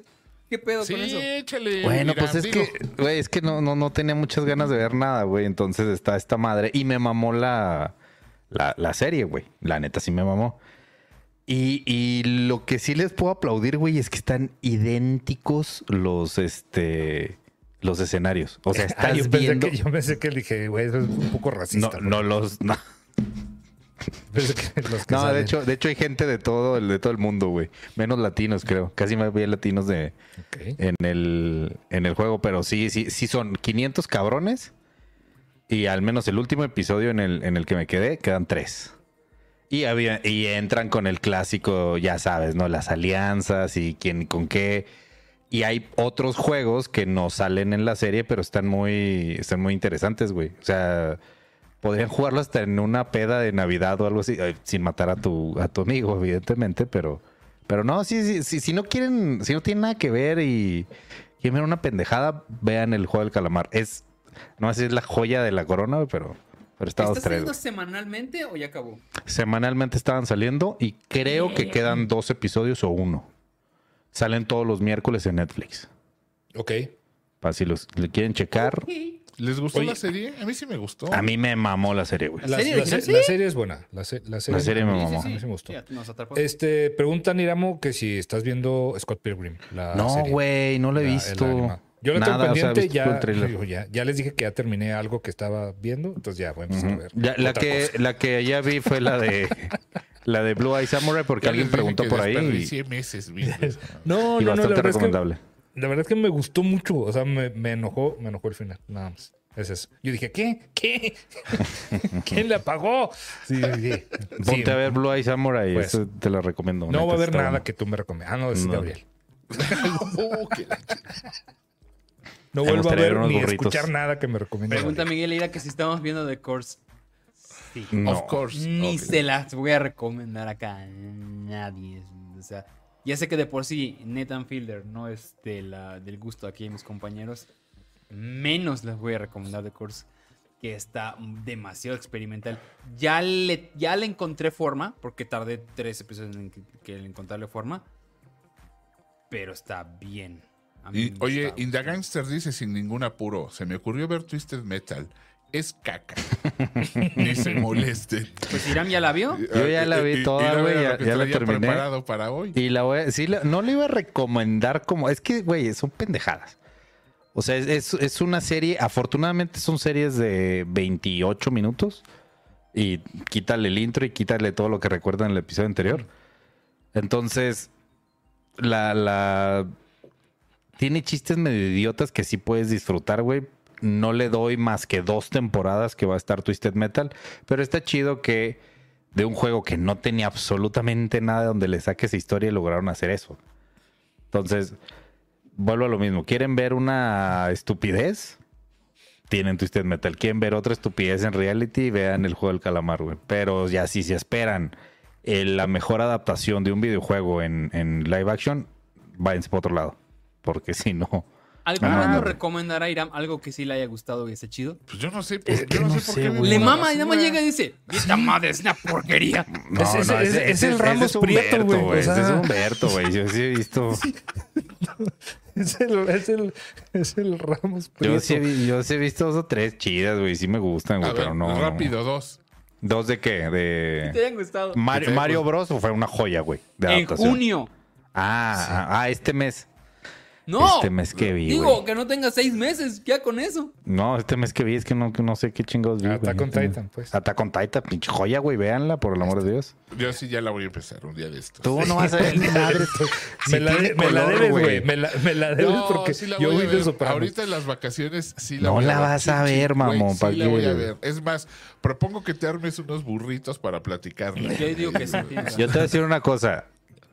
[SPEAKER 1] qué pedo
[SPEAKER 4] Sí,
[SPEAKER 1] con eso.
[SPEAKER 4] échale.
[SPEAKER 2] Bueno,
[SPEAKER 4] mira,
[SPEAKER 2] pues es
[SPEAKER 4] digo,
[SPEAKER 2] que, güey, es que no, no, no tenía muchas ganas de ver nada, güey. Entonces está esta madre. Y me mamó la, la, la serie, güey. La neta sí me mamó. Y, y lo que sí les puedo aplaudir, güey, es que están idénticos los, este, los escenarios. O sea,
[SPEAKER 3] Ah,
[SPEAKER 2] estás
[SPEAKER 3] yo, pensé
[SPEAKER 2] viendo...
[SPEAKER 3] que, yo pensé que dije, güey, eso es un poco
[SPEAKER 2] No,
[SPEAKER 3] racista.
[SPEAKER 2] no los... No,
[SPEAKER 3] Pensé que los que
[SPEAKER 2] No, de hecho, de hecho hay gente de todo, el- de todo el mundo, güey. Menos latinos, creo. Casi me había latinos de, en el, en el juego, pero sí, sí, sí son 500 cabrones. Y al menos el último episodio en el, en el que me quedé, quedan tres. Y, había, y entran con el clásico, ya sabes, ¿no? Las alianzas y quién con qué. Y hay otros juegos que no salen en la serie, pero están muy, están muy interesantes, güey. O sea, podrían jugarlo hasta en una peda de Navidad o algo así, sin matar a tu, a tu amigo, evidentemente, pero, pero no, sí, si no quieren, si no tienen nada que ver y quieren ver una pendejada, vean el juego del calamar. Es, no sé si es la joya de la corona, güey, pero, está dos,
[SPEAKER 1] ¿Estás
[SPEAKER 2] tres.
[SPEAKER 1] saliendo semanalmente o ya acabó?
[SPEAKER 2] Semanalmente estaban saliendo y creo que quedan dos episodios o uno. Salen todos los miércoles en Netflix.
[SPEAKER 3] Ok.
[SPEAKER 2] Para si los le quieren checar.
[SPEAKER 4] ¿Les gustó
[SPEAKER 3] Oye.
[SPEAKER 4] la serie? A mí sí me gustó.
[SPEAKER 2] A mí me mamó la serie, güey.
[SPEAKER 3] La,
[SPEAKER 1] serie
[SPEAKER 3] la
[SPEAKER 1] original?
[SPEAKER 3] se- la
[SPEAKER 1] ¿Sí?
[SPEAKER 3] serie es buena. La, se- la serie,
[SPEAKER 2] La serie me
[SPEAKER 3] a mí-
[SPEAKER 2] mamó.
[SPEAKER 3] A mí sí me gustó. Este, preguntan, Iramo, que si estás viendo Scott Pilgrim. La
[SPEAKER 2] No, güey, no lo he
[SPEAKER 3] La- el
[SPEAKER 2] visto.
[SPEAKER 3] Yo lo
[SPEAKER 2] Nada,
[SPEAKER 3] tengo
[SPEAKER 2] o sea, he
[SPEAKER 3] pendiente, ya,
[SPEAKER 2] el tráiler.
[SPEAKER 3] digo, ya, ya les dije que ya terminé algo que estaba viendo, entonces ya voy a empezar a ver.
[SPEAKER 2] Ya, la, que,
[SPEAKER 3] cosa.
[SPEAKER 2] la que ya vi fue la de la de Blue Eye Samurai porque alguien preguntó por ahí y,
[SPEAKER 4] meses.
[SPEAKER 3] No,
[SPEAKER 2] y
[SPEAKER 3] no, no, la
[SPEAKER 2] bastante
[SPEAKER 3] verdad, es que,
[SPEAKER 2] recomendable.
[SPEAKER 3] la verdad es que me gustó mucho, o sea, me, me enojó, me enojó el final, nada más. Es eso. Yo dije, ¿qué? ¿Qué? ¿Quién le apagó? Sí, sí. sí.
[SPEAKER 2] Ponte a ver Blue Eye Samurai,
[SPEAKER 3] Pues.
[SPEAKER 2] eso te lo recomiendo.
[SPEAKER 3] No
[SPEAKER 2] neta,
[SPEAKER 3] va a haber nada que tú me recomiendas. Ah, no, es
[SPEAKER 2] No.
[SPEAKER 3] Gabriel.
[SPEAKER 4] Oh, la
[SPEAKER 3] No vuelvo a ver ni
[SPEAKER 2] burritos.
[SPEAKER 3] escuchar nada que me recomiende.
[SPEAKER 1] Pregunta. Miguel Ira que si estamos viendo The Course. Sí.
[SPEAKER 2] No.
[SPEAKER 4] Of course.
[SPEAKER 1] Ni se las voy a recomendar acá a nadie. O sea, ya sé que de por sí Nathan Fielder no es de la, del gusto aquí de mis compañeros. Menos les voy a recomendar The Course, que está demasiado experimental. Ya le, ya le encontré forma, porque tardé tres episodios en que, que en encontrarle forma. Pero está bien.
[SPEAKER 4] Y, oye,
[SPEAKER 1] está-
[SPEAKER 4] Inda Gangster dice sin ningún apuro, se me ocurrió ver Twisted Metal es caca. Ni se molesten.
[SPEAKER 1] Pues Iram ya la vio.
[SPEAKER 2] Yo ya la vi toda, güey, ya- la terminé.
[SPEAKER 4] preparado para hoy.
[SPEAKER 2] Y la voy a, sí, la- no le iba a recomendar como. Es que, güey, son pendejadas. O sea, es, es- es una serie. Afortunadamente son series de 28 minutos. Y quítale el intro y quítale todo lo que recuerdan en el episodio anterior. Entonces, la, la. Tiene chistes medio idiotas que sí puedes disfrutar, güey. No le doy más que dos temporadas que va a estar Twisted Metal. Pero está chido que de un juego que no tenía absolutamente nada donde le saques historia y lograron hacer eso. Entonces, vuelvo a lo mismo. ¿Quieren ver una estupidez? Tienen Twisted Metal. ¿Quieren ver otra estupidez en reality? Vean el juego del calamar, güey. Pero ya si se esperan eh, la mejor adaptación de un videojuego en, en live action, váyanse para otro lado. Porque si no...
[SPEAKER 1] ¿Alguna
[SPEAKER 2] Ah,
[SPEAKER 1] nos recomendará Iram algo que sí le haya gustado y esté chido?
[SPEAKER 4] Pues yo no sé por,
[SPEAKER 3] Es
[SPEAKER 4] yo no
[SPEAKER 3] no
[SPEAKER 4] sé por qué
[SPEAKER 1] Le mama y nada más llega y dice: Esta madre es una porquería.
[SPEAKER 2] No,
[SPEAKER 3] Es-
[SPEAKER 2] no,
[SPEAKER 3] el Ramos Prieto,
[SPEAKER 2] Humberto,
[SPEAKER 3] güey, o
[SPEAKER 2] Ese
[SPEAKER 3] sea.
[SPEAKER 2] es Humberto, güey. Yo sí he visto...
[SPEAKER 3] Es el, es el, es el Ramos
[SPEAKER 2] Yo
[SPEAKER 3] Prieto.
[SPEAKER 2] sí, he, yo sí he visto dos o tres chidas, güey. Sí me gustan,
[SPEAKER 4] A
[SPEAKER 2] güey. Pero no... no.
[SPEAKER 4] rápido, dos.
[SPEAKER 2] ¿Dos de qué?
[SPEAKER 1] ¿Te
[SPEAKER 2] De...
[SPEAKER 1] hayan gustado?
[SPEAKER 2] Mario,
[SPEAKER 4] Sí,
[SPEAKER 2] Mario Bros. o fue una joya, güey. De
[SPEAKER 1] En
[SPEAKER 2] adaptación.
[SPEAKER 1] junio.
[SPEAKER 2] Ah, ah, ah, este mes.
[SPEAKER 1] No.
[SPEAKER 2] Este mes que vi,
[SPEAKER 1] Digo, que no tenga seis meses. Ya con eso.
[SPEAKER 2] No, este mes que vi es que no, que no sé qué chingados vi. güey.
[SPEAKER 3] Attack on Titan, pues.
[SPEAKER 2] Attack on Titan, pinche joya, güey. Véanla, por el amor de Dios.
[SPEAKER 4] Yo sí ya la voy a empezar un día de estos.
[SPEAKER 2] Tú no vas a ver ni madre.
[SPEAKER 3] me, la,
[SPEAKER 2] tiene
[SPEAKER 3] me la
[SPEAKER 2] color,
[SPEAKER 3] debes,
[SPEAKER 2] güey.
[SPEAKER 3] Me la, me la debes
[SPEAKER 4] No,
[SPEAKER 3] porque
[SPEAKER 4] sí la
[SPEAKER 3] yo
[SPEAKER 4] voy
[SPEAKER 3] de
[SPEAKER 4] ver.
[SPEAKER 3] Sopranos.
[SPEAKER 4] Ahorita en las vacaciones sí la
[SPEAKER 2] No
[SPEAKER 4] voy a
[SPEAKER 2] la
[SPEAKER 4] ver.
[SPEAKER 2] vas a ver, mamón,
[SPEAKER 4] Sí
[SPEAKER 2] ¿pa'
[SPEAKER 4] la voy a ver. Es más, propongo que te armes unos burritos para platicarla.
[SPEAKER 1] Yo digo que sí. tienes
[SPEAKER 2] Yo te voy a decir una cosa.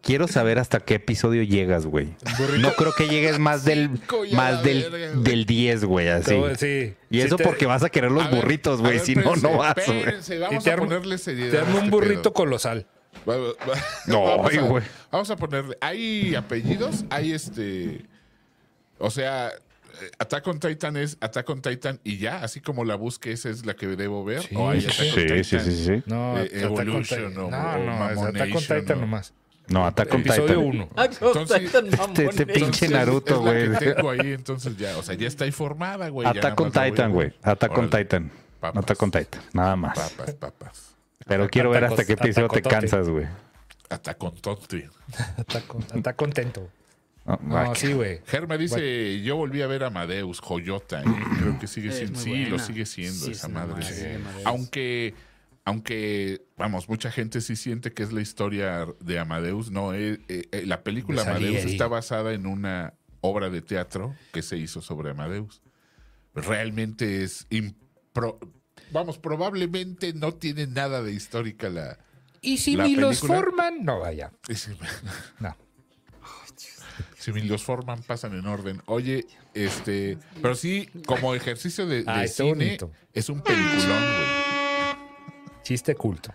[SPEAKER 2] Quiero saber hasta qué episodio llegas, güey. No creo que llegues más del más del,
[SPEAKER 4] verga, güey.
[SPEAKER 2] del 10, güey, así.
[SPEAKER 3] Todo- sí.
[SPEAKER 2] Y eso
[SPEAKER 3] te-
[SPEAKER 2] porque vas a querer los
[SPEAKER 4] A ver,
[SPEAKER 2] burritos,
[SPEAKER 4] a
[SPEAKER 2] güey.
[SPEAKER 4] ver,
[SPEAKER 2] Si no,
[SPEAKER 4] espérense,
[SPEAKER 2] no vas, güey.
[SPEAKER 4] espérense, Vamos
[SPEAKER 3] Y te
[SPEAKER 4] a
[SPEAKER 3] armo-
[SPEAKER 4] ponerle seriedad.
[SPEAKER 3] Te
[SPEAKER 4] a
[SPEAKER 3] un
[SPEAKER 4] este
[SPEAKER 3] burrito
[SPEAKER 4] pedo.
[SPEAKER 3] colosal.
[SPEAKER 4] Va- va- va-
[SPEAKER 2] No,
[SPEAKER 4] vamos,
[SPEAKER 2] ay,
[SPEAKER 4] a,
[SPEAKER 2] güey.
[SPEAKER 4] vamos a ponerle. Hay apellidos, hay este. O sea, eh, Attack on Titan es Attack on Titan y ya, así como la busque, esa es la que debo ver.
[SPEAKER 3] Sí,
[SPEAKER 4] o hay
[SPEAKER 3] sí,
[SPEAKER 4] Attack on
[SPEAKER 2] Sí,
[SPEAKER 4] Titan.
[SPEAKER 2] sí, sí, sí.
[SPEAKER 3] No,
[SPEAKER 4] Eh,
[SPEAKER 3] Attack on
[SPEAKER 4] Evolution
[SPEAKER 3] Titan.
[SPEAKER 4] o-
[SPEAKER 3] No,
[SPEAKER 4] o
[SPEAKER 3] no, es Attack on
[SPEAKER 4] Mamonation
[SPEAKER 3] Titan
[SPEAKER 4] o-
[SPEAKER 3] nomás.
[SPEAKER 2] No, Attack on
[SPEAKER 3] Episodio
[SPEAKER 2] Titan.
[SPEAKER 3] 1.
[SPEAKER 4] Entonces-
[SPEAKER 2] Este, este pinche Naruto, güey.
[SPEAKER 4] tengo ahí, entonces ya, o sea, ya está informada, güey.
[SPEAKER 2] Attack on
[SPEAKER 4] a
[SPEAKER 2] Titan, güey. Attack on. Titan.
[SPEAKER 4] Papas.
[SPEAKER 2] Attack on Titan. Nada más.
[SPEAKER 4] Papas, papas.
[SPEAKER 2] Pero quiero ver hasta qué episodio te cansas, güey.
[SPEAKER 4] Attack on Titan.
[SPEAKER 3] Attack on- Está contento.
[SPEAKER 2] No,
[SPEAKER 3] No,
[SPEAKER 2] va,
[SPEAKER 3] sí, güey.
[SPEAKER 4] Ger me dice, yo volví a ver Amadeus, Joyota, y creo que sigue siendo, sí, lo sigue siendo
[SPEAKER 1] Sí,
[SPEAKER 4] esa madre. Aunque, aunque, vamos, mucha gente sí siente que es la historia de Amadeus, no, eh, eh, eh, la película
[SPEAKER 3] De
[SPEAKER 4] Amadeus está basada en una obra de teatro que se hizo sobre Amadeus. Realmente es, impro- vamos, probablemente no tiene nada de histórica la...
[SPEAKER 3] Y si
[SPEAKER 4] La
[SPEAKER 3] ni los forman, no vaya. No.
[SPEAKER 4] Si los forman, pasan en orden. Oye, este, pero sí, como ejercicio de, de
[SPEAKER 3] Ah,
[SPEAKER 4] cine,
[SPEAKER 3] bonito.
[SPEAKER 4] es un peliculón, güey.
[SPEAKER 3] Chiste culto.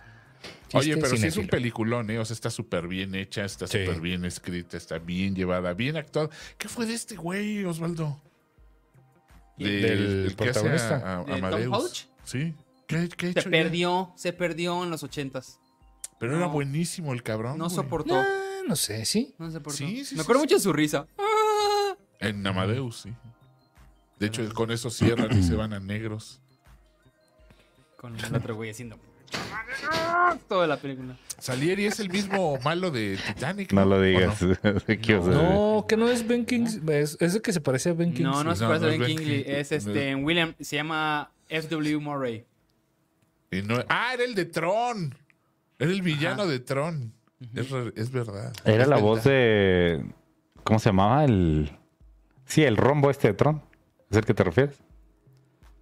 [SPEAKER 4] Oye, pero sí es un peliculón, ¿eh? O sea, está súper bien hecha, está
[SPEAKER 3] Sí.
[SPEAKER 4] súper bien escrita, está bien llevada, bien actuada. ¿Qué fue de este güey, Osvaldo? De-
[SPEAKER 3] ¿Del
[SPEAKER 4] el
[SPEAKER 3] protagonista?
[SPEAKER 4] a- a-
[SPEAKER 1] ¿De Tom
[SPEAKER 4] Amadeus.
[SPEAKER 1] Hodge?
[SPEAKER 4] Sí. ¿Qué, qué
[SPEAKER 1] Se
[SPEAKER 4] hecho ya?
[SPEAKER 1] perdió, se perdió en los ochentas.
[SPEAKER 4] Pero era buenísimo el cabrón.
[SPEAKER 1] No
[SPEAKER 4] güey.
[SPEAKER 1] soportó.
[SPEAKER 3] Ah, no sé, sí.
[SPEAKER 1] No soportó.
[SPEAKER 4] Sí, sí,
[SPEAKER 1] Me
[SPEAKER 4] sí,
[SPEAKER 1] acuerdo
[SPEAKER 4] sí.
[SPEAKER 1] mucho de su risa. Ah.
[SPEAKER 4] En Amadeus, sí. De hecho, con eso cierran y se van a negros.
[SPEAKER 1] Con el otro güey haciendo. Toda la película.
[SPEAKER 4] Salieri es el mismo malo de Titanic.
[SPEAKER 2] No lo
[SPEAKER 4] ¿O
[SPEAKER 2] digas. ¿Qué os-
[SPEAKER 3] No, que no es Ben Kingsley. Es, es el que se parece a Ben Kingsley.
[SPEAKER 1] No, no se
[SPEAKER 4] No,
[SPEAKER 1] parece
[SPEAKER 4] no
[SPEAKER 1] a
[SPEAKER 4] es
[SPEAKER 1] Ben
[SPEAKER 4] Ben
[SPEAKER 1] Kingsley.
[SPEAKER 4] Kingsley.
[SPEAKER 1] Es este, William, se llama F.W. Murray.
[SPEAKER 4] Y no- ah, era el de Tron. Era el villano de Tron. es, es verdad.
[SPEAKER 2] Era
[SPEAKER 4] Es
[SPEAKER 2] la
[SPEAKER 4] verdad.
[SPEAKER 2] voz de. ¿Cómo se llamaba? El. Sí, el rombo este de Tron. ¿Es el que te refieres?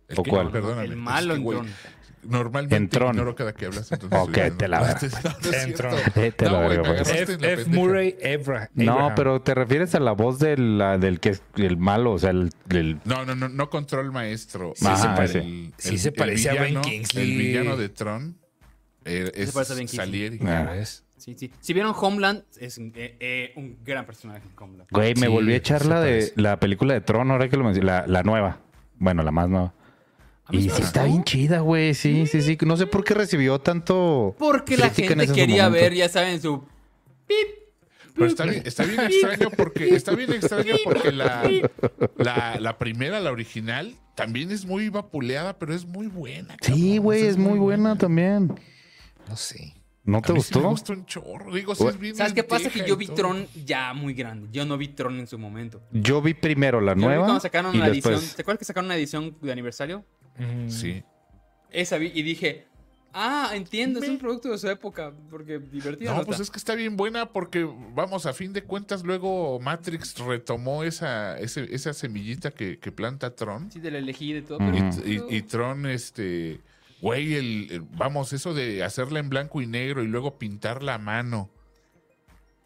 [SPEAKER 4] ¿El
[SPEAKER 2] ¿O
[SPEAKER 4] qué?
[SPEAKER 2] cuál?
[SPEAKER 4] Perdóname.
[SPEAKER 1] El malo
[SPEAKER 4] Es que,
[SPEAKER 1] en Tron.
[SPEAKER 4] Normalmente
[SPEAKER 2] En Tron.
[SPEAKER 4] ignoro cada que hablas. Entonces,
[SPEAKER 2] Ok, te la
[SPEAKER 4] no,
[SPEAKER 2] a la
[SPEAKER 3] F,
[SPEAKER 4] la.
[SPEAKER 3] Murray Abra-
[SPEAKER 2] No,
[SPEAKER 3] Abraham.
[SPEAKER 2] pero te refieres a la voz de la- del que es el malo, o sea, el, el-
[SPEAKER 4] No, no, no, no control maestro.
[SPEAKER 2] Sí,
[SPEAKER 4] El-
[SPEAKER 2] se parece.
[SPEAKER 4] el-
[SPEAKER 3] Sí se parece a Ben Kingsley.
[SPEAKER 4] El villano de Tron eh, es
[SPEAKER 1] parece a Ben Kingsley.
[SPEAKER 4] Salieri.
[SPEAKER 3] Ves.
[SPEAKER 1] Sí, sí. Si vieron Homeland, es un, eh, eh, un gran personaje en Homeland.
[SPEAKER 2] Güey, me
[SPEAKER 3] Sí,
[SPEAKER 2] volví a echar
[SPEAKER 3] se
[SPEAKER 2] la de
[SPEAKER 3] parece.
[SPEAKER 2] la película de Tron, ahora que lo mencioné, la, la nueva. Bueno, la más nueva. Y
[SPEAKER 1] sí
[SPEAKER 2] está
[SPEAKER 1] gustó.
[SPEAKER 2] bien chida, güey. Sí, sí, sí. No sé por qué recibió tanto.
[SPEAKER 1] Porque la gente quería ver, ya saben, su
[SPEAKER 4] Pero está bien, está bien extraño porque está bien extraño porque la, la, la primera, la original, también es muy vapuleada, pero es muy buena.
[SPEAKER 2] Sí, güey, es muy buena también.
[SPEAKER 3] No sé.
[SPEAKER 2] ¿No te
[SPEAKER 4] A mí sí me
[SPEAKER 2] gustó?
[SPEAKER 4] un chorro. Digo, sí es bien
[SPEAKER 1] ¿Sabes qué pasa? Que yo vi. Tron ya muy grande. Yo no vi Tron en su momento.
[SPEAKER 2] Yo vi primero la
[SPEAKER 1] Yo vi
[SPEAKER 2] nueva
[SPEAKER 1] cuando sacaron
[SPEAKER 2] y
[SPEAKER 1] una
[SPEAKER 2] después...
[SPEAKER 1] edición. ¿Te acuerdas que sacaron una edición de aniversario?
[SPEAKER 4] Sí.
[SPEAKER 1] Esa vi y dije, ah, entiendo, es un producto de su época. Porque divertido.
[SPEAKER 4] No,
[SPEAKER 1] no
[SPEAKER 4] pues
[SPEAKER 1] está.
[SPEAKER 4] es que está bien buena porque, vamos, a fin de cuentas, luego Matrix retomó esa, ese- esa semillita que, que planta Tron.
[SPEAKER 1] Sí, de la elegí de todo. Pero-
[SPEAKER 4] Y, y Tron, este, güey, el, el- vamos, eso de hacerla en blanco y negro y luego pintarla a mano.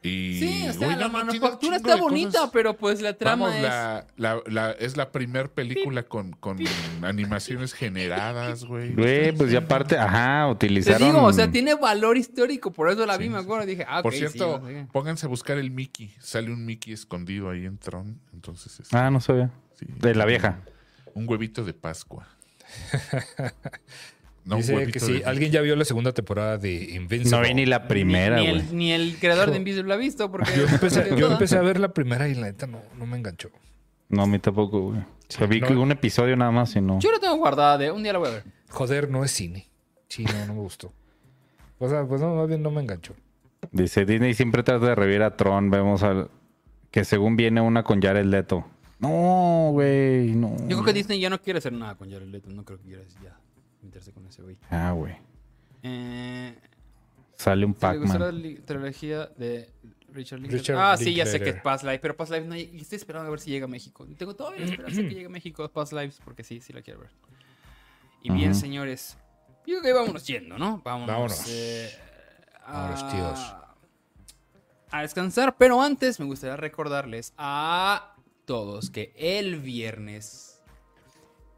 [SPEAKER 4] Y,
[SPEAKER 1] Sí, o sea,
[SPEAKER 4] güey,
[SPEAKER 1] la
[SPEAKER 4] no,
[SPEAKER 1] manufactura está bonita,
[SPEAKER 4] cosas.
[SPEAKER 1] pero pues la trama
[SPEAKER 4] Vamos,
[SPEAKER 1] es.
[SPEAKER 4] la, la, la- es la primer película con, con animaciones generadas, güey.
[SPEAKER 2] Güey, pues ya aparte, ajá,
[SPEAKER 1] Te
[SPEAKER 2] utilizaron...
[SPEAKER 1] digo, o sea, tiene valor histórico, por eso la vi,
[SPEAKER 4] Sí,
[SPEAKER 1] me
[SPEAKER 4] sí,
[SPEAKER 1] acuerdo. Dije, ah,
[SPEAKER 4] Por
[SPEAKER 1] sí,
[SPEAKER 4] cierto,
[SPEAKER 1] no qué.
[SPEAKER 4] pónganse a buscar el Mickey. Sale un Mickey escondido ahí en Tron. Entonces, este,
[SPEAKER 2] Ah, no sabía.
[SPEAKER 4] sí.
[SPEAKER 2] De la vieja.
[SPEAKER 4] Un huevito de Pascua. No,
[SPEAKER 3] Dice que sí.
[SPEAKER 4] de-
[SPEAKER 3] ¿Alguien ya vio la segunda temporada de Invincible?
[SPEAKER 2] No vi ni la primera,
[SPEAKER 1] ni,
[SPEAKER 2] güey.
[SPEAKER 1] el, ni el creador de Invisible la ha visto, porque.
[SPEAKER 3] Yo empecé, yo empecé a ver la primera y la neta no, no me enganchó.
[SPEAKER 2] No, a mí tampoco, güey. O sea, vi
[SPEAKER 3] no.
[SPEAKER 2] un episodio nada más y no.
[SPEAKER 1] Yo la tengo guardada de un día la voy a ver.
[SPEAKER 3] Joder, no es cine. Sí, no, no me gustó. O sea, pues no, más bien no me enganchó.
[SPEAKER 2] Dice, Disney siempre trata de revivir a Tron. Vemos al... Que según viene una con Jared Leto. No, güey, no.
[SPEAKER 1] Yo creo que Disney ya no quiere hacer nada con Jared Leto. No creo que quiera ya meterse con ese güey.
[SPEAKER 2] Ah, güey.
[SPEAKER 1] Eh,
[SPEAKER 2] Sale un
[SPEAKER 1] ¿te gustó la
[SPEAKER 2] Pac-Man.
[SPEAKER 1] li- trilogía de Richard Linklater?
[SPEAKER 3] Richard
[SPEAKER 1] ah, sí, ya sé que es. Past Life, pero Past Life no y estoy esperando a ver si llega a México. Tengo todavía la esperanza de que llegue a México Past Lives porque sí, sí la quiero ver. Y bien, señores, yo creo que vámonos yendo, ¿no? Vámonos.
[SPEAKER 3] Vámonos.
[SPEAKER 1] eh,
[SPEAKER 3] Vámonos,
[SPEAKER 1] a-
[SPEAKER 3] tíos.
[SPEAKER 1] A descansar, pero antes me gustaría recordarles a todos que el viernes,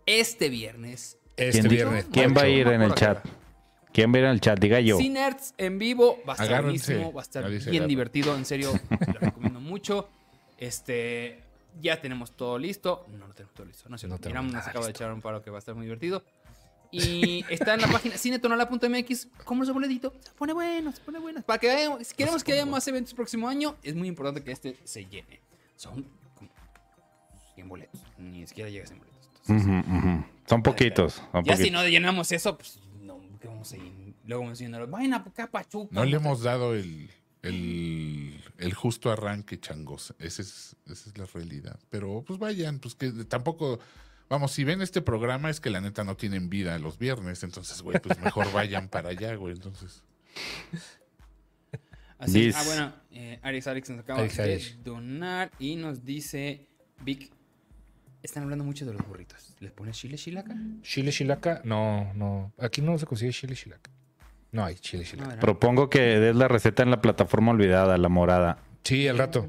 [SPEAKER 1] este viernes,
[SPEAKER 3] Este
[SPEAKER 2] ¿Quién,
[SPEAKER 3] viernes.
[SPEAKER 2] ¿Quién va a ir en el chat? ¿Quién va a ir en el chat? Diga yo.
[SPEAKER 1] Cinerts en vivo va a estar
[SPEAKER 4] Agárrense.
[SPEAKER 1] buenísimo, va a estar
[SPEAKER 4] se
[SPEAKER 1] bien divertido, en serio, lo recomiendo mucho. Este, ya tenemos todo listo. No, no tenemos todo listo, no es cierto.
[SPEAKER 3] No tenemos
[SPEAKER 1] nos
[SPEAKER 3] nada
[SPEAKER 1] acaba de
[SPEAKER 3] listo.
[SPEAKER 1] echar un paro que va a estar muy divertido. Y está en la página cinetonala.mx. Como su boletito, se pone bueno, se pone bueno. Para que haya- si queremos que haya más eventos el próximo año, es muy importante que este se llene. Son como 100 boletos, ni siquiera llega a 100 boletos.
[SPEAKER 2] Son poquitos. son
[SPEAKER 1] ya si no llenamos eso, pues no, ¿qué vamos a ir? Luego vamos a vayan a acá, Pachuca.
[SPEAKER 4] No le hemos dado el, el, el justo arranque, changos. Esa es, esa es la realidad. Pero pues vayan, pues que tampoco... Vamos, si ven este programa es que la neta no tienen vida los viernes, entonces, güey, pues mejor vayan para allá, güey. Entonces,
[SPEAKER 1] Así, ah, bueno, eh, Alex Alex nos acaba
[SPEAKER 3] Alex
[SPEAKER 1] de
[SPEAKER 3] Alex.
[SPEAKER 1] donar y nos dice, Vic, están hablando mucho de los burritos. ¿Les pones chile chilaca?
[SPEAKER 3] Chile chilaca, no, no. Aquí no se consigue chile chilaca. No hay chile chilaca.
[SPEAKER 1] ¿verdad?
[SPEAKER 2] Propongo que des la receta en la plataforma olvidada, la morada.
[SPEAKER 3] Sí, al rato.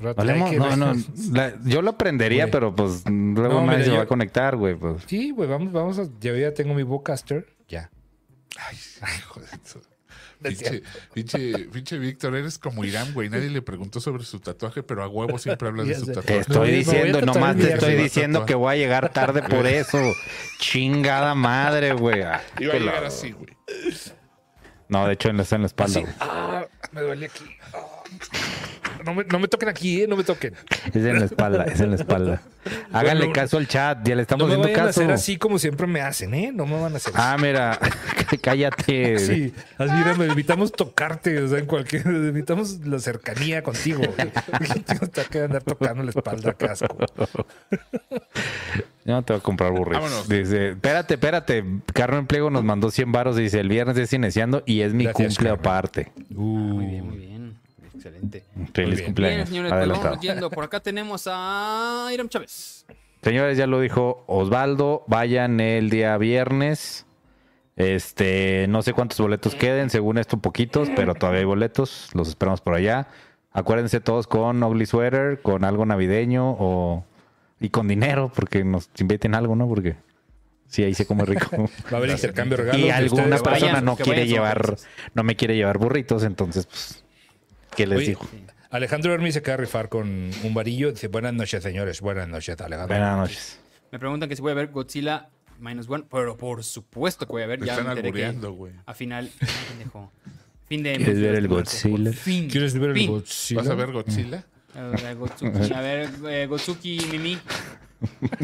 [SPEAKER 3] Rato.
[SPEAKER 2] Valemos- no, no, la- yo lo aprendería,
[SPEAKER 3] Güey.
[SPEAKER 2] pero pues luego
[SPEAKER 3] No,
[SPEAKER 2] nadie
[SPEAKER 3] mira,
[SPEAKER 2] se va
[SPEAKER 3] yo-
[SPEAKER 2] a conectar, güey. Pues.
[SPEAKER 3] Sí, güey, vamos, vamos a. Ya, ya tengo mi Bocaster. Ya.
[SPEAKER 4] ay, hijo de su- Pinche, pinche, pinche Víctor, eres como Irán, güey. Nadie le preguntó sobre su tatuaje, pero a huevo siempre hablas de su
[SPEAKER 3] sé.
[SPEAKER 2] Te
[SPEAKER 4] tatuaje.
[SPEAKER 2] estoy diciendo,
[SPEAKER 3] tatuar
[SPEAKER 2] nomás te estoy diciendo que voy a llegar tarde por eso. Chingada madre, güey. Ah,
[SPEAKER 4] Iba a llegar así, güey.
[SPEAKER 2] No, de hecho, en la, está en la espalda.
[SPEAKER 3] Ah, me duele aquí. Ah. No, me, no me toquen aquí, ¿eh? No me toquen.
[SPEAKER 2] Es en la espalda, es en la espalda. Háganle
[SPEAKER 3] Bueno,
[SPEAKER 2] caso al chat, ya le
[SPEAKER 3] No
[SPEAKER 2] estamos
[SPEAKER 3] me
[SPEAKER 2] haciendo
[SPEAKER 3] vayan a
[SPEAKER 2] caso.
[SPEAKER 3] hacer así como siempre me hacen, ¿eh? No me van a hacer
[SPEAKER 2] Ah, mira, cállate.
[SPEAKER 3] Sí, así mira, me evitamos tocarte, o sea, en cualquier, evitamos la cercanía contigo. Tengo que andar tocando la espalda, qué asco.
[SPEAKER 2] Yo no te voy a comprar burritos.
[SPEAKER 4] Vámonos.
[SPEAKER 2] Dice, espérate, espérate. Carmen Pliego nos mandó 100 varos y dice, el viernes es cineciando y es mi
[SPEAKER 3] Gracias,
[SPEAKER 2] cumple
[SPEAKER 3] Carmen.
[SPEAKER 2] aparte.
[SPEAKER 1] Muy bien, muy bien. Excelente.
[SPEAKER 2] Feliz
[SPEAKER 3] bien.
[SPEAKER 2] cumpleaños.
[SPEAKER 1] Bien, señores, pues yendo. Por acá tenemos a Iram Chávez.
[SPEAKER 2] Señores, ya lo dijo Osvaldo. Vayan el día viernes. Este, no sé cuántos boletos queden, según esto poquitos, pero todavía hay boletos. Los esperamos por allá. Acuérdense todos con Ugly Sweater, con algo navideño o y con dinero, porque nos inviten algo, ¿no? Porque sí, ahí se come rico.
[SPEAKER 3] Va a haber intercambio de regalos.
[SPEAKER 2] y alguna persona
[SPEAKER 1] vayan,
[SPEAKER 2] no quiere llevar, no me quiere llevar burritos, entonces, pues, ¿qué les
[SPEAKER 3] Oye,
[SPEAKER 2] digo?
[SPEAKER 3] Alejandro Hermi se queda a rifar con un varillo. Dice, buenas noches, señores. Buenas noches, Alejandro.
[SPEAKER 2] Buenas noches.
[SPEAKER 1] Me preguntan que si voy a ver Godzilla Minus One, pero por supuesto que voy a ver.
[SPEAKER 4] Me
[SPEAKER 1] Ya
[SPEAKER 4] están
[SPEAKER 1] me que
[SPEAKER 4] güey.
[SPEAKER 1] a final, pendejo. Fin de
[SPEAKER 2] ¿Quieres ver el Godzilla?
[SPEAKER 1] Fin.
[SPEAKER 3] ¿Quieres ver el. Godzilla?
[SPEAKER 4] ¿Vas a ver Godzilla?
[SPEAKER 1] A ver, eh, Gotsuki Mimi.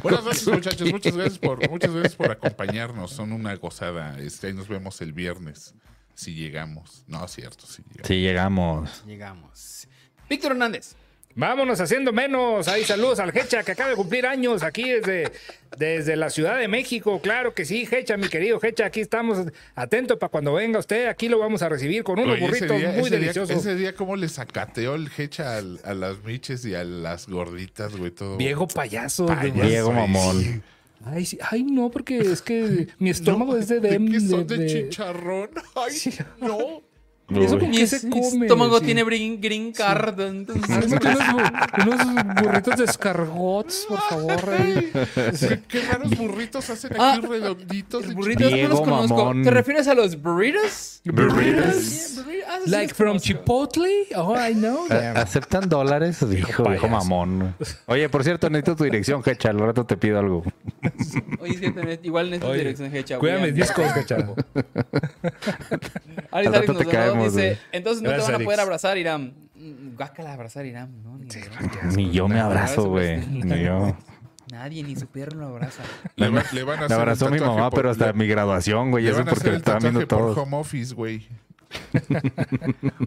[SPEAKER 4] Buenas noches, muchachos. Muchas gracias por, muchas gracias por acompañarnos. Son una gozada. Este, ahí nos vemos el viernes. Si llegamos. No, es cierto, si llegamos.
[SPEAKER 2] Llegamos.
[SPEAKER 1] Llegamos. Víctor Hernández.
[SPEAKER 3] Vámonos haciendo menos. Ahí saludos al Hecha que acaba de cumplir años aquí desde, desde la Ciudad de México. Claro que sí, Hecha, mi querido Hecha. Aquí estamos atentos para cuando venga usted. Aquí lo vamos a recibir con unos
[SPEAKER 4] Oye,
[SPEAKER 3] burritos
[SPEAKER 4] día-
[SPEAKER 3] muy
[SPEAKER 4] ese día-
[SPEAKER 3] deliciosos.
[SPEAKER 4] ese día, ¿cómo le sacateó el hecha al- a, las miches y a las gorditas, güey? Todo.
[SPEAKER 3] Viejo payaso.
[SPEAKER 4] Güey.
[SPEAKER 2] Mamón.
[SPEAKER 3] Ay, sí. Ay, no, porque es que mi estómago es de...
[SPEAKER 4] ¿De
[SPEAKER 3] de-
[SPEAKER 4] ¿De,
[SPEAKER 3] de-
[SPEAKER 4] chicharrón? Ay, no.
[SPEAKER 3] ¿Eso con
[SPEAKER 2] Uy.
[SPEAKER 3] qué
[SPEAKER 1] Mi
[SPEAKER 3] se come?
[SPEAKER 1] estómago
[SPEAKER 3] Sí.
[SPEAKER 1] tiene green, green card. entonces-
[SPEAKER 3] Házmete unos, unos burritos de escargots, por favor. ahí.
[SPEAKER 4] ¿Qué, qué raros burritos hacen aquí
[SPEAKER 1] Ah,
[SPEAKER 4] redonditos.
[SPEAKER 1] Burritos no
[SPEAKER 2] Diego
[SPEAKER 1] los conozco.
[SPEAKER 2] Mamón.
[SPEAKER 1] ¿Te refieres a los burritos?
[SPEAKER 2] Burritos.
[SPEAKER 1] Sí, burritos. Ah, sí
[SPEAKER 3] Like from
[SPEAKER 1] conozco.
[SPEAKER 3] Chipotle? Oh, I know them.
[SPEAKER 2] ¿Aceptan dólares? Dijo, mamón. Oye, por cierto, necesito tu dirección, Hecha. Al rato te pido algo.
[SPEAKER 1] Oye, es que igual necesito
[SPEAKER 3] Oye,
[SPEAKER 1] dirección hecha.
[SPEAKER 3] Cuídame discos, Hecha.
[SPEAKER 1] Alex
[SPEAKER 2] Al rato
[SPEAKER 1] nos
[SPEAKER 2] te caemos,
[SPEAKER 1] dice, entonces no te van a poder
[SPEAKER 3] Alex.
[SPEAKER 1] abrazar, Irán. Mm, Guácala abrazar Irán, ¿no? Ni
[SPEAKER 2] Ni yo me abrazo, güey. Ni yo.
[SPEAKER 1] Nadie, ni su perro lo abraza.
[SPEAKER 4] Le, va- le van a
[SPEAKER 2] Me
[SPEAKER 4] hacer el
[SPEAKER 2] abrazó mi
[SPEAKER 4] tatuaje
[SPEAKER 2] mamá,
[SPEAKER 4] por-
[SPEAKER 2] pero hasta
[SPEAKER 4] le-
[SPEAKER 2] mi graduación, güey.
[SPEAKER 4] Le
[SPEAKER 2] Eso
[SPEAKER 4] van a
[SPEAKER 2] porque
[SPEAKER 4] hacer
[SPEAKER 2] lo
[SPEAKER 4] el
[SPEAKER 2] estaban viendo
[SPEAKER 4] tatuaje por
[SPEAKER 2] todos.
[SPEAKER 4] home office, güey.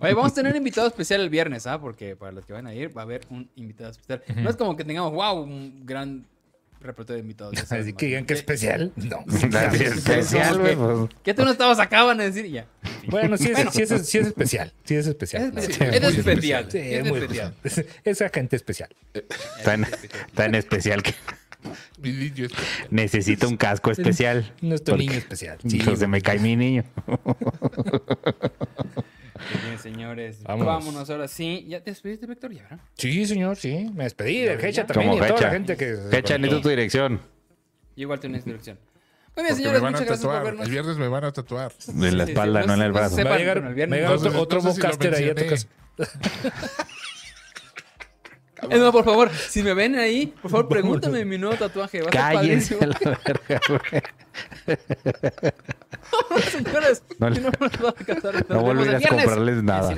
[SPEAKER 1] Oye, vamos a tener un invitado especial el viernes, ¿ah? Porque para los que van a ir va a haber un invitado especial. No es como que tengamos, wow, un gran repertorio de invitados. ya sabes,
[SPEAKER 3] Así que digan que especial. No.
[SPEAKER 2] Así especial, güey. pues.
[SPEAKER 1] ¿Qué tú no estabas acaban de decir y ya?
[SPEAKER 3] Bueno, sí es, sí es- sí es especial. Sí es especial.
[SPEAKER 1] Es especial. Es especial.
[SPEAKER 3] Sí,
[SPEAKER 1] Es
[SPEAKER 3] es muy
[SPEAKER 1] especial.
[SPEAKER 3] especial. Esa gente especial.
[SPEAKER 2] Tan, tan especial que
[SPEAKER 4] Mi niño es-
[SPEAKER 2] necesita un casco especial.
[SPEAKER 3] Nuestro niño especial. Sí,
[SPEAKER 2] se me cae mi niño.
[SPEAKER 1] Bien, señores.
[SPEAKER 3] Vámonos.
[SPEAKER 1] Vámonos ahora sí. ¿Ya te despediste, Víctor? Ya, ¿verdad?
[SPEAKER 3] Sí, señor, sí. Me despedí del Hecha también
[SPEAKER 2] Como
[SPEAKER 3] y de toda
[SPEAKER 2] Hecha.
[SPEAKER 3] la gente que...
[SPEAKER 2] Hecha, necesito tu dirección.
[SPEAKER 1] Yo igual tengo una instrucción. Muy bien,
[SPEAKER 4] Porque me
[SPEAKER 1] señores,
[SPEAKER 4] van
[SPEAKER 1] muchas
[SPEAKER 4] a
[SPEAKER 1] gracias por
[SPEAKER 4] tatuar.
[SPEAKER 1] vernos.
[SPEAKER 4] El viernes me van a tatuar.
[SPEAKER 2] En la
[SPEAKER 1] sí,
[SPEAKER 2] espalda,
[SPEAKER 1] sí,
[SPEAKER 2] no en el
[SPEAKER 1] no se
[SPEAKER 2] brazo.
[SPEAKER 1] sepan,
[SPEAKER 3] Va a llegar,
[SPEAKER 1] bueno, el viernes
[SPEAKER 3] va a llegar
[SPEAKER 4] no
[SPEAKER 3] otro,
[SPEAKER 4] no sé si
[SPEAKER 3] bocaster ahí a tu casa.
[SPEAKER 1] Es más, por favor, si me ven ahí, por favor, pregúntame mi nuevo tatuaje. Va a ser
[SPEAKER 2] Cállense
[SPEAKER 1] padrísimo.
[SPEAKER 2] a la verga, güey.
[SPEAKER 1] Señores,
[SPEAKER 2] No
[SPEAKER 1] no nos va a alcanzar. Nos
[SPEAKER 2] no
[SPEAKER 1] el
[SPEAKER 2] volverás a comprarles nada.